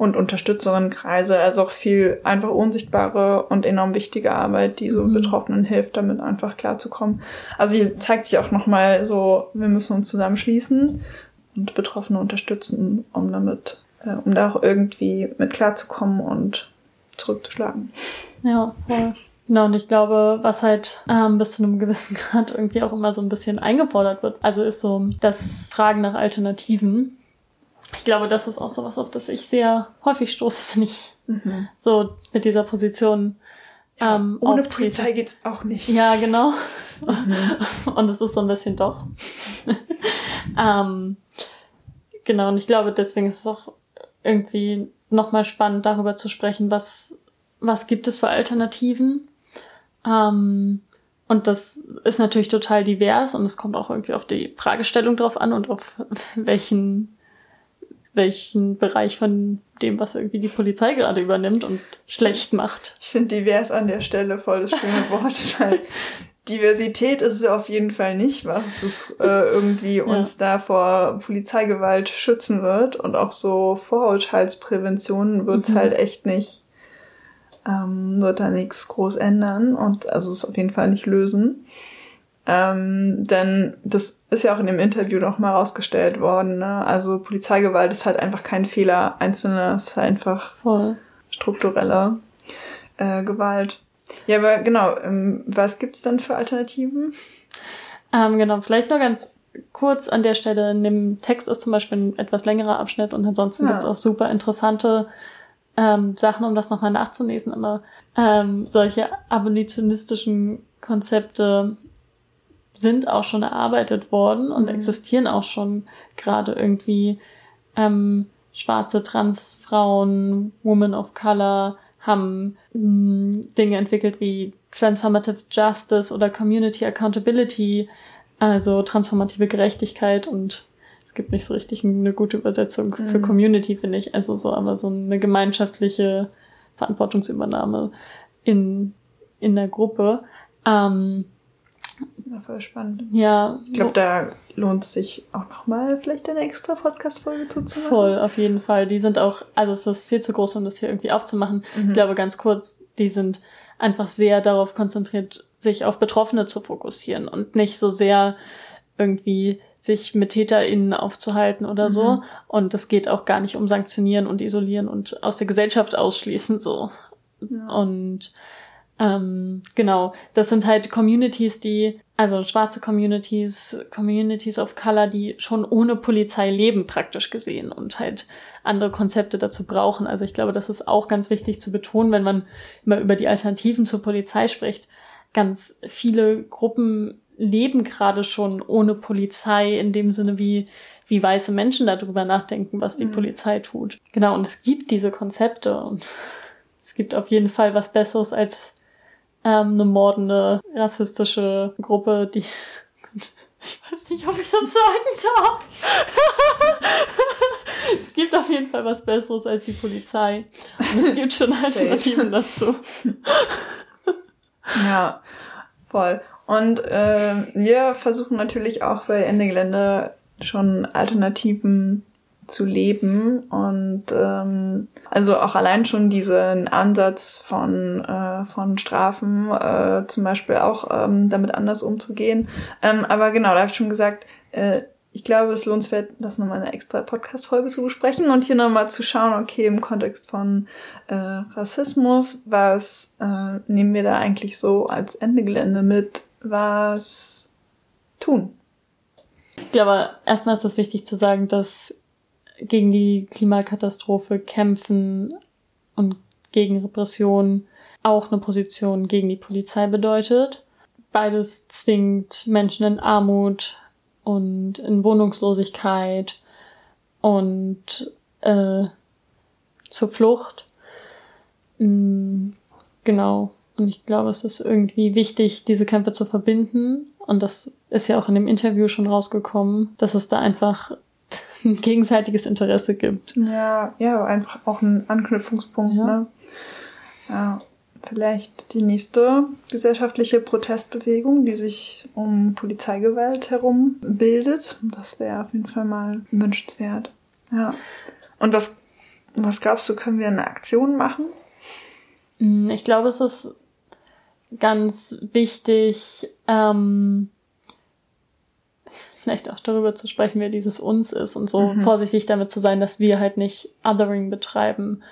und Unterstützerinnenkreise, also auch viel einfach unsichtbare und enorm wichtige Arbeit, die so Mhm. Betroffenen hilft, damit einfach klarzukommen. Also hier zeigt sich auch nochmal so, wir müssen uns zusammenschließen und Betroffene unterstützen, um damit, äh, um da auch irgendwie mit klarzukommen und zurückzuschlagen. Ja, voll. Genau, und ich glaube, was halt ähm, bis zu einem gewissen Grad irgendwie auch immer so ein bisschen eingefordert wird, also ist so das Fragen nach Alternativen. Ich glaube, das ist auch so was, auf das ich sehr häufig stoße, wenn ich so mit dieser Position ähm, Ohne auftrete. Polizei geht's auch nicht. Ja, genau. Und es ist so ein bisschen doch. ähm, genau, und ich glaube, deswegen ist es auch irgendwie nochmal spannend, darüber zu sprechen, was, was gibt es für Alternativen. Ähm, und das ist natürlich total divers und es kommt auch irgendwie auf die Fragestellung drauf an und auf welchen, welchen Bereich von dem, was irgendwie die Polizei gerade übernimmt und schlecht macht. Ich finde divers an der Stelle voll das schöne Wort, weil Diversität ist es auf jeden Fall nicht, was es äh, irgendwie uns da vor Polizeigewalt schützen wird und auch so Vorurteilsprävention wird es Mhm. halt echt nicht, ähm, wird da nichts groß ändern und also es auf jeden Fall nicht lösen. Ähm, denn das ist ja auch in dem Interview noch mal rausgestellt worden. Ne? Also Polizeigewalt ist halt einfach kein Fehler einzelner, es ist halt einfach Voll. strukturelle äh, Gewalt. Ja, aber genau, ähm, was gibt's dann für Alternativen? Ähm, genau, vielleicht nur ganz kurz an der Stelle. In dem Text ist zum Beispiel ein etwas längerer Abschnitt und ansonsten Ja. gibt's auch super interessante ähm, Sachen, um das nochmal nachzulesen. Aber ähm, solche abolitionistischen Konzepte sind auch schon erarbeitet worden und Mhm. existieren auch schon gerade irgendwie. Ähm, schwarze Transfrauen, Women of Color haben mh, Dinge entwickelt wie Transformative Justice oder Community Accountability, also transformative Gerechtigkeit und es gibt nicht so richtig eine gute Übersetzung für Mhm. Community, finde ich. Also so, aber so eine gemeinschaftliche Verantwortungsübernahme in, in der Gruppe. Ähm, Ja, voll spannend. ja, Ich glaube, da lohnt es sich auch nochmal vielleicht eine extra Podcast-Folge zuzumachen. voll, auf jeden Fall. Die sind auch, also es ist viel zu groß, um das hier irgendwie aufzumachen. Mhm. Ich glaube, ganz kurz, die sind einfach sehr darauf konzentriert, sich auf Betroffene zu fokussieren und nicht so sehr irgendwie sich mit TäterInnen aufzuhalten oder so. Mhm. Und es geht auch gar nicht um Sanktionieren und Isolieren und aus der Gesellschaft ausschließen so. Ja. Und ähm, genau, das sind halt Communities, die, also schwarze Communities, Communities of Color, die schon ohne Polizei leben, praktisch gesehen und halt andere Konzepte dazu brauchen. Also ich glaube, das ist auch ganz wichtig zu betonen, wenn man immer über die Alternativen zur Polizei spricht. Ganz viele Gruppen leben gerade schon ohne Polizei in dem Sinne, wie, wie weiße Menschen darüber nachdenken, was die Mhm. Polizei tut. Genau, und es gibt diese Konzepte und es gibt auf jeden Fall was Besseres als ähm, eine mordende, rassistische Gruppe, die. Ich weiß nicht, ob ich das sagen darf. es gibt auf jeden Fall was Besseres als die Polizei. Und es gibt schon Alternativen dazu. Ja, voll. Und äh, wir versuchen natürlich auch bei Ende Gelände schon Alternativen zu leben und ähm, also auch allein schon diesen Ansatz von äh, von Strafen äh, zum Beispiel auch ähm, damit anders umzugehen. Ähm, aber genau, da habe ich schon gesagt, äh, ich glaube, es lohnt sich, das nochmal eine extra Podcast-Folge zu besprechen und hier nochmal zu schauen, okay, im Kontext von äh, Rassismus, was äh, nehmen wir da eigentlich so als Ende Gelände mit, was tun? Ich glaube, erstmal ist es wichtig zu sagen, dass gegen die Klimakatastrophe kämpfen und gegen Repression auch eine Position gegen die Polizei bedeutet. Beides zwingt Menschen in Armut und in Wohnungslosigkeit und äh, zur Flucht. Mm, genau. Und ich glaube, es ist irgendwie wichtig, diese Kämpfe zu verbinden. Und das ist ja auch in dem Interview schon rausgekommen, dass es da einfach ein gegenseitiges Interesse gibt. Ja, ja, einfach auch ein Anknüpfungspunkt, Ja. ne? Ja, vielleicht die nächste gesellschaftliche Protestbewegung, die sich um Polizeigewalt herum bildet. Das wäre auf jeden Fall mal wünschenswert. Ja. Und was, was glaubst du, können wir eine Aktion machen? Ich glaube, es ist ganz wichtig, ähm, vielleicht auch darüber zu sprechen, wer dieses uns ist und so Mhm. vorsichtig damit zu sein, dass wir halt nicht Othering betreiben,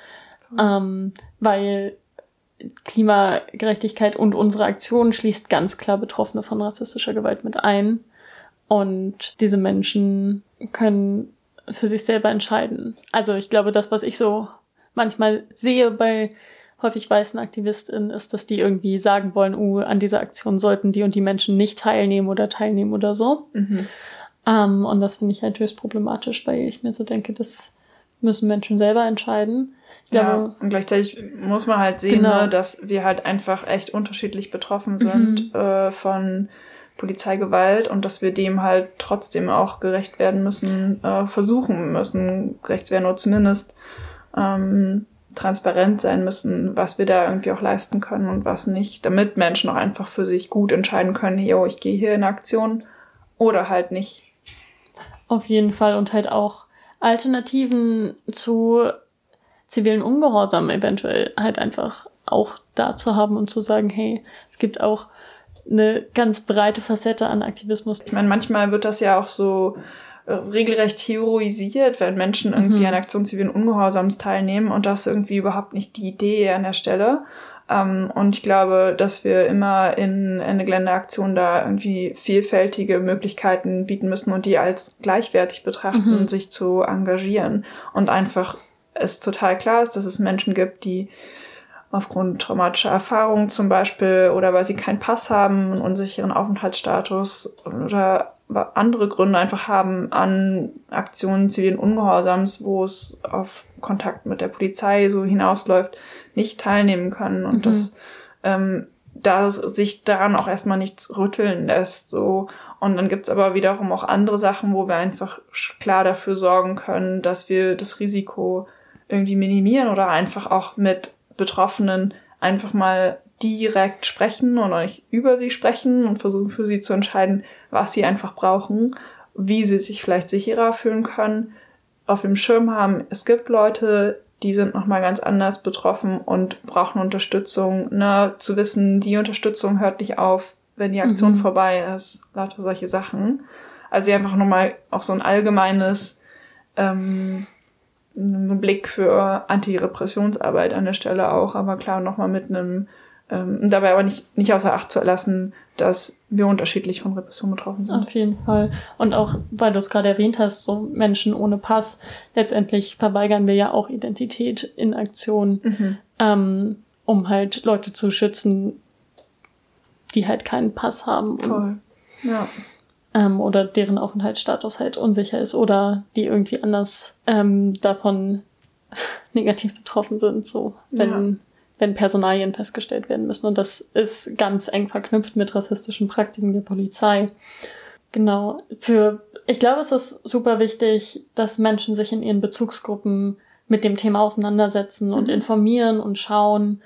ähm, weil Klimagerechtigkeit und unsere Aktion schließt ganz klar Betroffene von rassistischer Gewalt mit ein. Und diese Menschen können für sich selber entscheiden. Also ich glaube, das, was ich so manchmal sehe bei häufig weißen AktivistInnen, ist, dass die irgendwie sagen wollen, uh, an dieser Aktion sollten die und die Menschen nicht teilnehmen oder teilnehmen oder so. Mhm. Ähm, und das finde ich halt höchst problematisch, weil ich mir so denke, das müssen Menschen selber entscheiden. Ich Ja, glaube, und gleichzeitig muss man halt sehen, Genau. ne, dass wir halt einfach echt unterschiedlich betroffen sind äh, von Polizeigewalt und dass wir dem halt trotzdem auch gerecht werden müssen, äh, versuchen müssen, gerecht werden oder zumindest ähm, transparent sein müssen, was wir da irgendwie auch leisten können und was nicht, damit Menschen auch einfach für sich gut entscheiden können, yo, ich gehe hier in Aktion oder halt nicht. Auf jeden Fall und halt auch Alternativen zu zivilen Ungehorsam eventuell halt einfach auch da zu haben und zu sagen, hey, es gibt auch eine ganz breite Facette an Aktivismus. Ich meine, manchmal wird das ja auch so regelrecht heroisiert, wenn Menschen irgendwie Mhm. an Aktion zivilen Ungehorsams teilnehmen und das irgendwie überhaupt nicht die Idee an der Stelle. Ähm, und ich glaube, dass wir immer in Ende Gelände Aktionen da irgendwie vielfältige Möglichkeiten bieten müssen und die als gleichwertig betrachten, Mhm. sich zu engagieren und einfach es total klar ist, dass es Menschen gibt, die aufgrund traumatischer Erfahrungen zum Beispiel oder weil sie keinen Pass haben, einen unsicheren Aufenthaltsstatus oder andere Gründe einfach haben an Aktionen zivilen Ungehorsams, wo es auf Kontakt mit der Polizei so hinausläuft, nicht teilnehmen können und mhm. dass ähm, da sich daran auch erstmal nichts rütteln lässt. So. Und dann gibt's aber wiederum auch andere Sachen, wo wir einfach klar dafür sorgen können, dass wir das Risiko irgendwie minimieren oder einfach auch mit Betroffenen einfach mal direkt sprechen oder nicht über sie sprechen und versuchen für sie zu entscheiden, was sie einfach brauchen, wie sie sich vielleicht sicherer fühlen können, auf dem Schirm haben. Es gibt Leute, die sind nochmal ganz anders betroffen und brauchen Unterstützung. Ne? Zu wissen, die Unterstützung hört nicht auf, wenn die Aktion mhm. vorbei ist. Lauter solche Sachen. Also einfach nochmal auch so ein allgemeines ähm, Blick für Antirepressionsarbeit an der Stelle auch, aber klar nochmal mit einem ähm, dabei aber nicht, nicht außer Acht zu lassen, dass wir unterschiedlich von Repression betroffen sind. Auf jeden Fall. Und auch, weil du es gerade erwähnt hast, so Menschen ohne Pass, letztendlich verweigern wir ja auch Identität in Aktion, mhm. ähm, um halt Leute zu schützen, die halt keinen Pass haben. Voll. Ja ähm, oder deren Aufenthaltsstatus halt unsicher ist oder die irgendwie anders ähm, davon negativ betroffen sind, so wenn, ja. Wenn Personalien festgestellt werden müssen. Und das ist ganz eng verknüpft mit rassistischen Praktiken der Polizei. Genau. Für, ich glaube, es ist super wichtig, dass Menschen sich in ihren Bezugsgruppen mit dem Thema auseinandersetzen und mhm. informieren und schauen,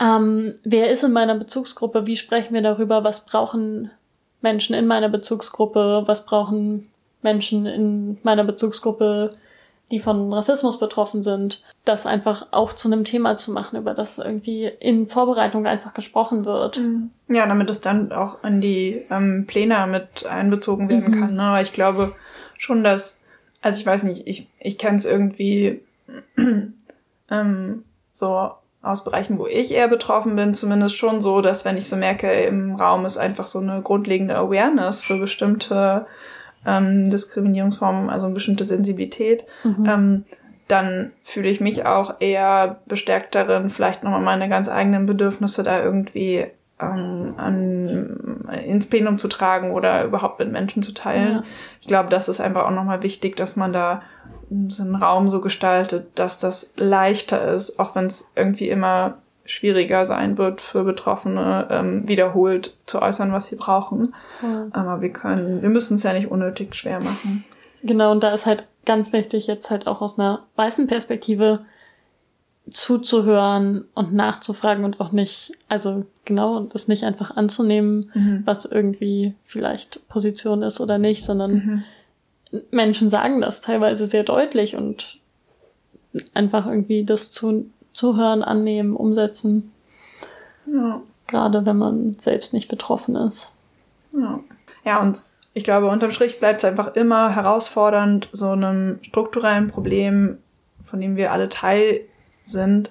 ähm, wer ist in meiner Bezugsgruppe, wie sprechen wir darüber, was brauchen Menschen in meiner Bezugsgruppe, was brauchen Menschen in meiner Bezugsgruppe, die von Rassismus betroffen sind, das einfach auch zu einem Thema zu machen, über das irgendwie in Vorbereitung einfach gesprochen wird. Mhm. Ja, damit es dann auch in die ähm, Pläne mit einbezogen werden mhm. kann. Ne? Aber ich glaube schon, dass, also ich weiß nicht, ich, ich kenne es irgendwie ähm, so aus Bereichen, wo ich eher betroffen bin, zumindest schon so, dass wenn ich so merke, im Raum ist einfach so eine grundlegende Awareness für bestimmte ähm, Diskriminierungsformen, also eine bestimmte Sensibilität, mhm. ähm, dann fühle ich mich auch eher bestärkt darin, vielleicht nochmal meine ganz eigenen Bedürfnisse da irgendwie ähm, an, ins Plenum zu tragen oder überhaupt mit Menschen zu teilen. Ja. Ich glaube, das ist einfach auch nochmal wichtig, dass man da so einen Raum so gestaltet, dass das leichter ist, auch wenn es irgendwie immer schwieriger sein wird für Betroffene, ähm, wiederholt zu äußern, was sie brauchen. Ja. Aber wir können, wir müssen es ja nicht unnötig schwer machen. Genau, und da ist halt ganz wichtig, jetzt halt auch aus einer weißen Perspektive zuzuhören und nachzufragen und auch nicht, also genau, das nicht einfach anzunehmen, mhm. was irgendwie vielleicht Position ist oder nicht, sondern mhm Menschen sagen das teilweise sehr deutlich und einfach irgendwie das zu, zuhören, annehmen, umsetzen. Ja. Gerade wenn man selbst nicht betroffen ist. Ja. Ja, und ich glaube, unterm Strich bleibt es einfach immer herausfordernd, so einem strukturellen Problem, von dem wir alle Teil sind,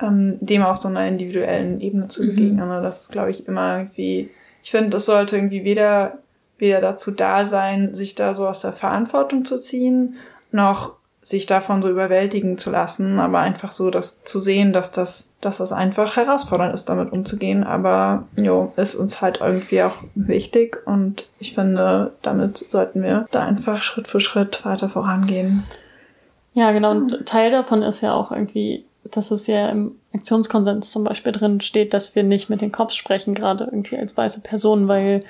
ähm, dem auf so einer individuellen Ebene zu mhm. begegnen. Mhm. Das ist, glaube ich, immer irgendwie, ich finde, das sollte irgendwie weder weder dazu da sein, sich da so aus der Verantwortung zu ziehen, noch sich davon so überwältigen zu lassen, aber einfach so das zu sehen, dass das, dass das einfach herausfordernd ist, damit umzugehen. Aber jo, ist uns halt irgendwie auch wichtig und ich finde, damit sollten wir da einfach Schritt für Schritt weiter vorangehen. Ja, genau. Und Teil davon ist ja auch irgendwie, dass es ja im Aktionskonsens zum Beispiel drin steht, dass wir nicht mit den Kopf sprechen, gerade irgendwie als weiße Personen, weil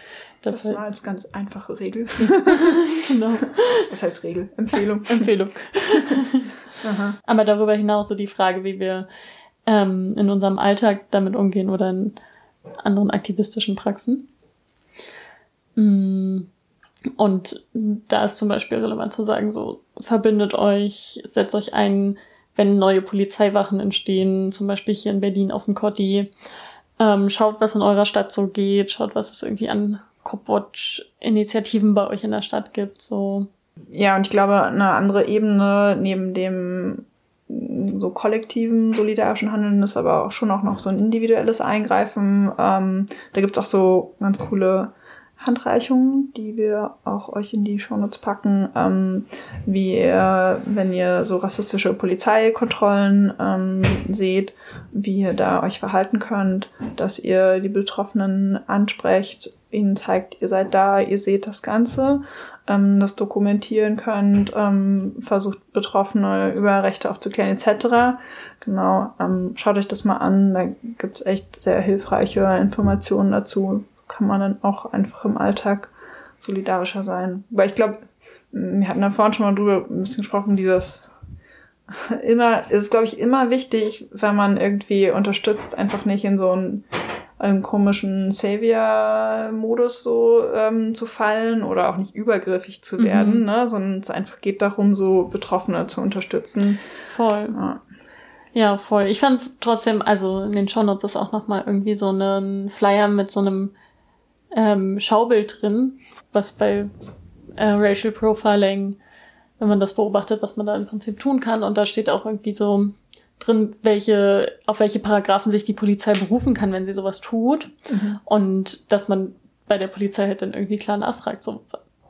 das, das war als ganz einfache Regel. genau. Das heißt Regel? Empfehlung. Empfehlung. Aber darüber hinaus so die Frage, wie wir ähm, in unserem Alltag damit umgehen oder in anderen aktivistischen Praxen. Mm. Und da ist zum Beispiel relevant zu sagen, so verbindet euch, setzt euch ein, wenn neue Polizeiwachen entstehen, zum Beispiel hier in Berlin auf dem Cordi. Ähm, schaut, was in eurer Stadt so geht, schaut, was es irgendwie an Copwatch-Initiativen bei euch in der Stadt gibt. So. Ja, und ich glaube, eine andere Ebene neben dem so kollektiven solidarischen Handeln ist aber auch schon auch noch so ein individuelles Eingreifen. Ähm, da gibt's auch so ganz coole Handreichungen, die wir auch euch in die Shownotes packen, ähm, wie ihr, wenn ihr so rassistische Polizeikontrollen ähm, seht, wie ihr da euch verhalten könnt, dass ihr die Betroffenen ansprecht, ihnen zeigt, ihr seid da, ihr seht das Ganze, ähm, das dokumentieren könnt, ähm, versucht Betroffene über Rechte aufzuklären etc. Genau, ähm, schaut euch das mal an, da gibt's echt sehr hilfreiche Informationen dazu. Kann man dann auch einfach im Alltag solidarischer sein. Weil ich glaube, wir hatten da vorhin schon mal drüber ein bisschen gesprochen, dieses immer, ist glaube ich immer wichtig, wenn man irgendwie unterstützt, einfach nicht in so ein einem komischen Savior-Modus so ähm, zu fallen oder auch nicht übergriffig zu werden, mhm. ne? sondern es einfach geht darum, so Betroffene zu unterstützen. Voll. Ja. Ja, voll. Ich fand es trotzdem, also in den Shownotes ist auch nochmal irgendwie so ein Flyer mit so einem ähm, Schaubild drin, was bei äh, Racial Profiling, wenn man das beobachtet, was man da im Prinzip tun kann. Und da steht auch irgendwie so drin, welche, auf welche Paragraphen sich die Polizei berufen kann, wenn sie sowas tut. Mhm. Und dass man bei der Polizei halt dann irgendwie klar nachfragt, so,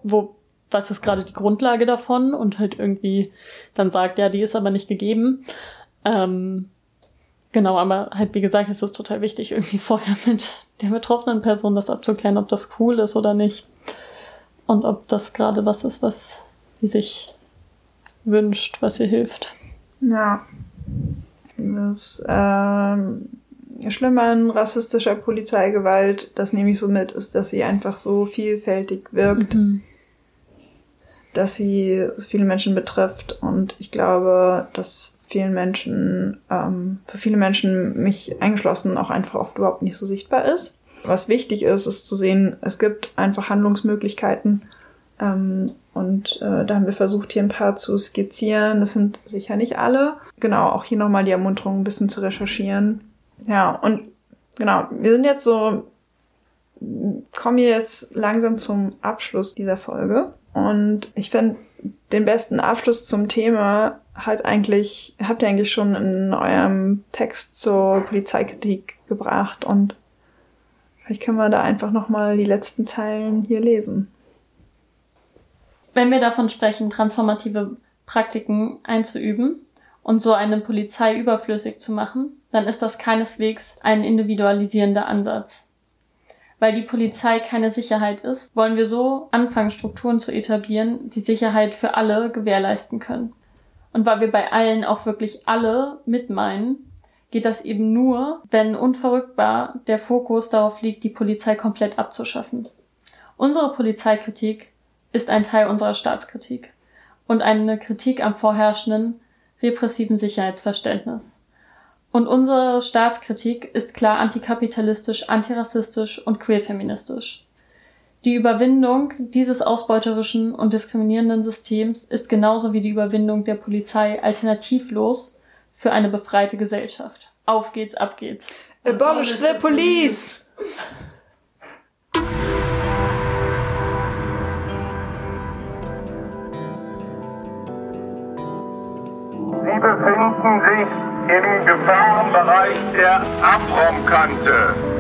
wo, was ist gerade die Grundlage davon? Und halt irgendwie dann sagt, ja, die ist aber nicht gegeben. Ähm, genau, aber halt, wie gesagt, ist es total wichtig, irgendwie vorher mit der betroffenen Person das abzuklären, ob das cool ist oder nicht. Und ob das gerade was ist, was sie sich wünscht, was ihr hilft. Ja, das ähm, Schlimme an rassistischer Polizeigewalt, das nehme ich so mit, ist, dass sie einfach so vielfältig wirkt, mhm. dass sie viele Menschen betrifft. Und ich glaube, dass vielen Menschen, ähm, für viele Menschen, mich eingeschlossen, auch einfach oft überhaupt nicht so sichtbar ist. Was wichtig ist, ist zu sehen, es gibt einfach Handlungsmöglichkeiten. Ähm, und äh, da haben wir versucht, hier ein paar zu skizzieren. Das sind sicher nicht alle. Genau, auch hier nochmal die Ermunterung, ein bisschen zu recherchieren. Ja, und genau, wir sind jetzt so, kommen jetzt langsam zum Abschluss dieser Folge. Und ich finde den besten Abschluss zum Thema halt eigentlich, habt ihr eigentlich schon in eurem Text zur Polizeikritik gebracht und vielleicht können wir da einfach nochmal die letzten Zeilen hier lesen. Wenn wir davon sprechen, transformative Praktiken einzuüben und so eine Polizei überflüssig zu machen, dann ist das keineswegs ein individualisierender Ansatz. Weil die Polizei keine Sicherheit ist, wollen wir so anfangen, Strukturen zu etablieren, die Sicherheit für alle gewährleisten können. Und weil wir bei allen auch wirklich alle mitmeinen, geht das eben nur, wenn unverrückbar der Fokus darauf liegt, die Polizei komplett abzuschaffen. Unsere Polizeikritik ist ein Teil unserer Staatskritik und eine Kritik am vorherrschenden repressiven Sicherheitsverständnis. Und unsere Staatskritik ist klar antikapitalistisch, antirassistisch und queerfeministisch. Die Überwindung dieses ausbeuterischen und diskriminierenden Systems ist genauso wie die Überwindung der Polizei alternativlos für eine befreite Gesellschaft. Auf geht's, ab geht's. Abolish the police! Sie befinden sich im Gefahrenbereich der Abraumkante.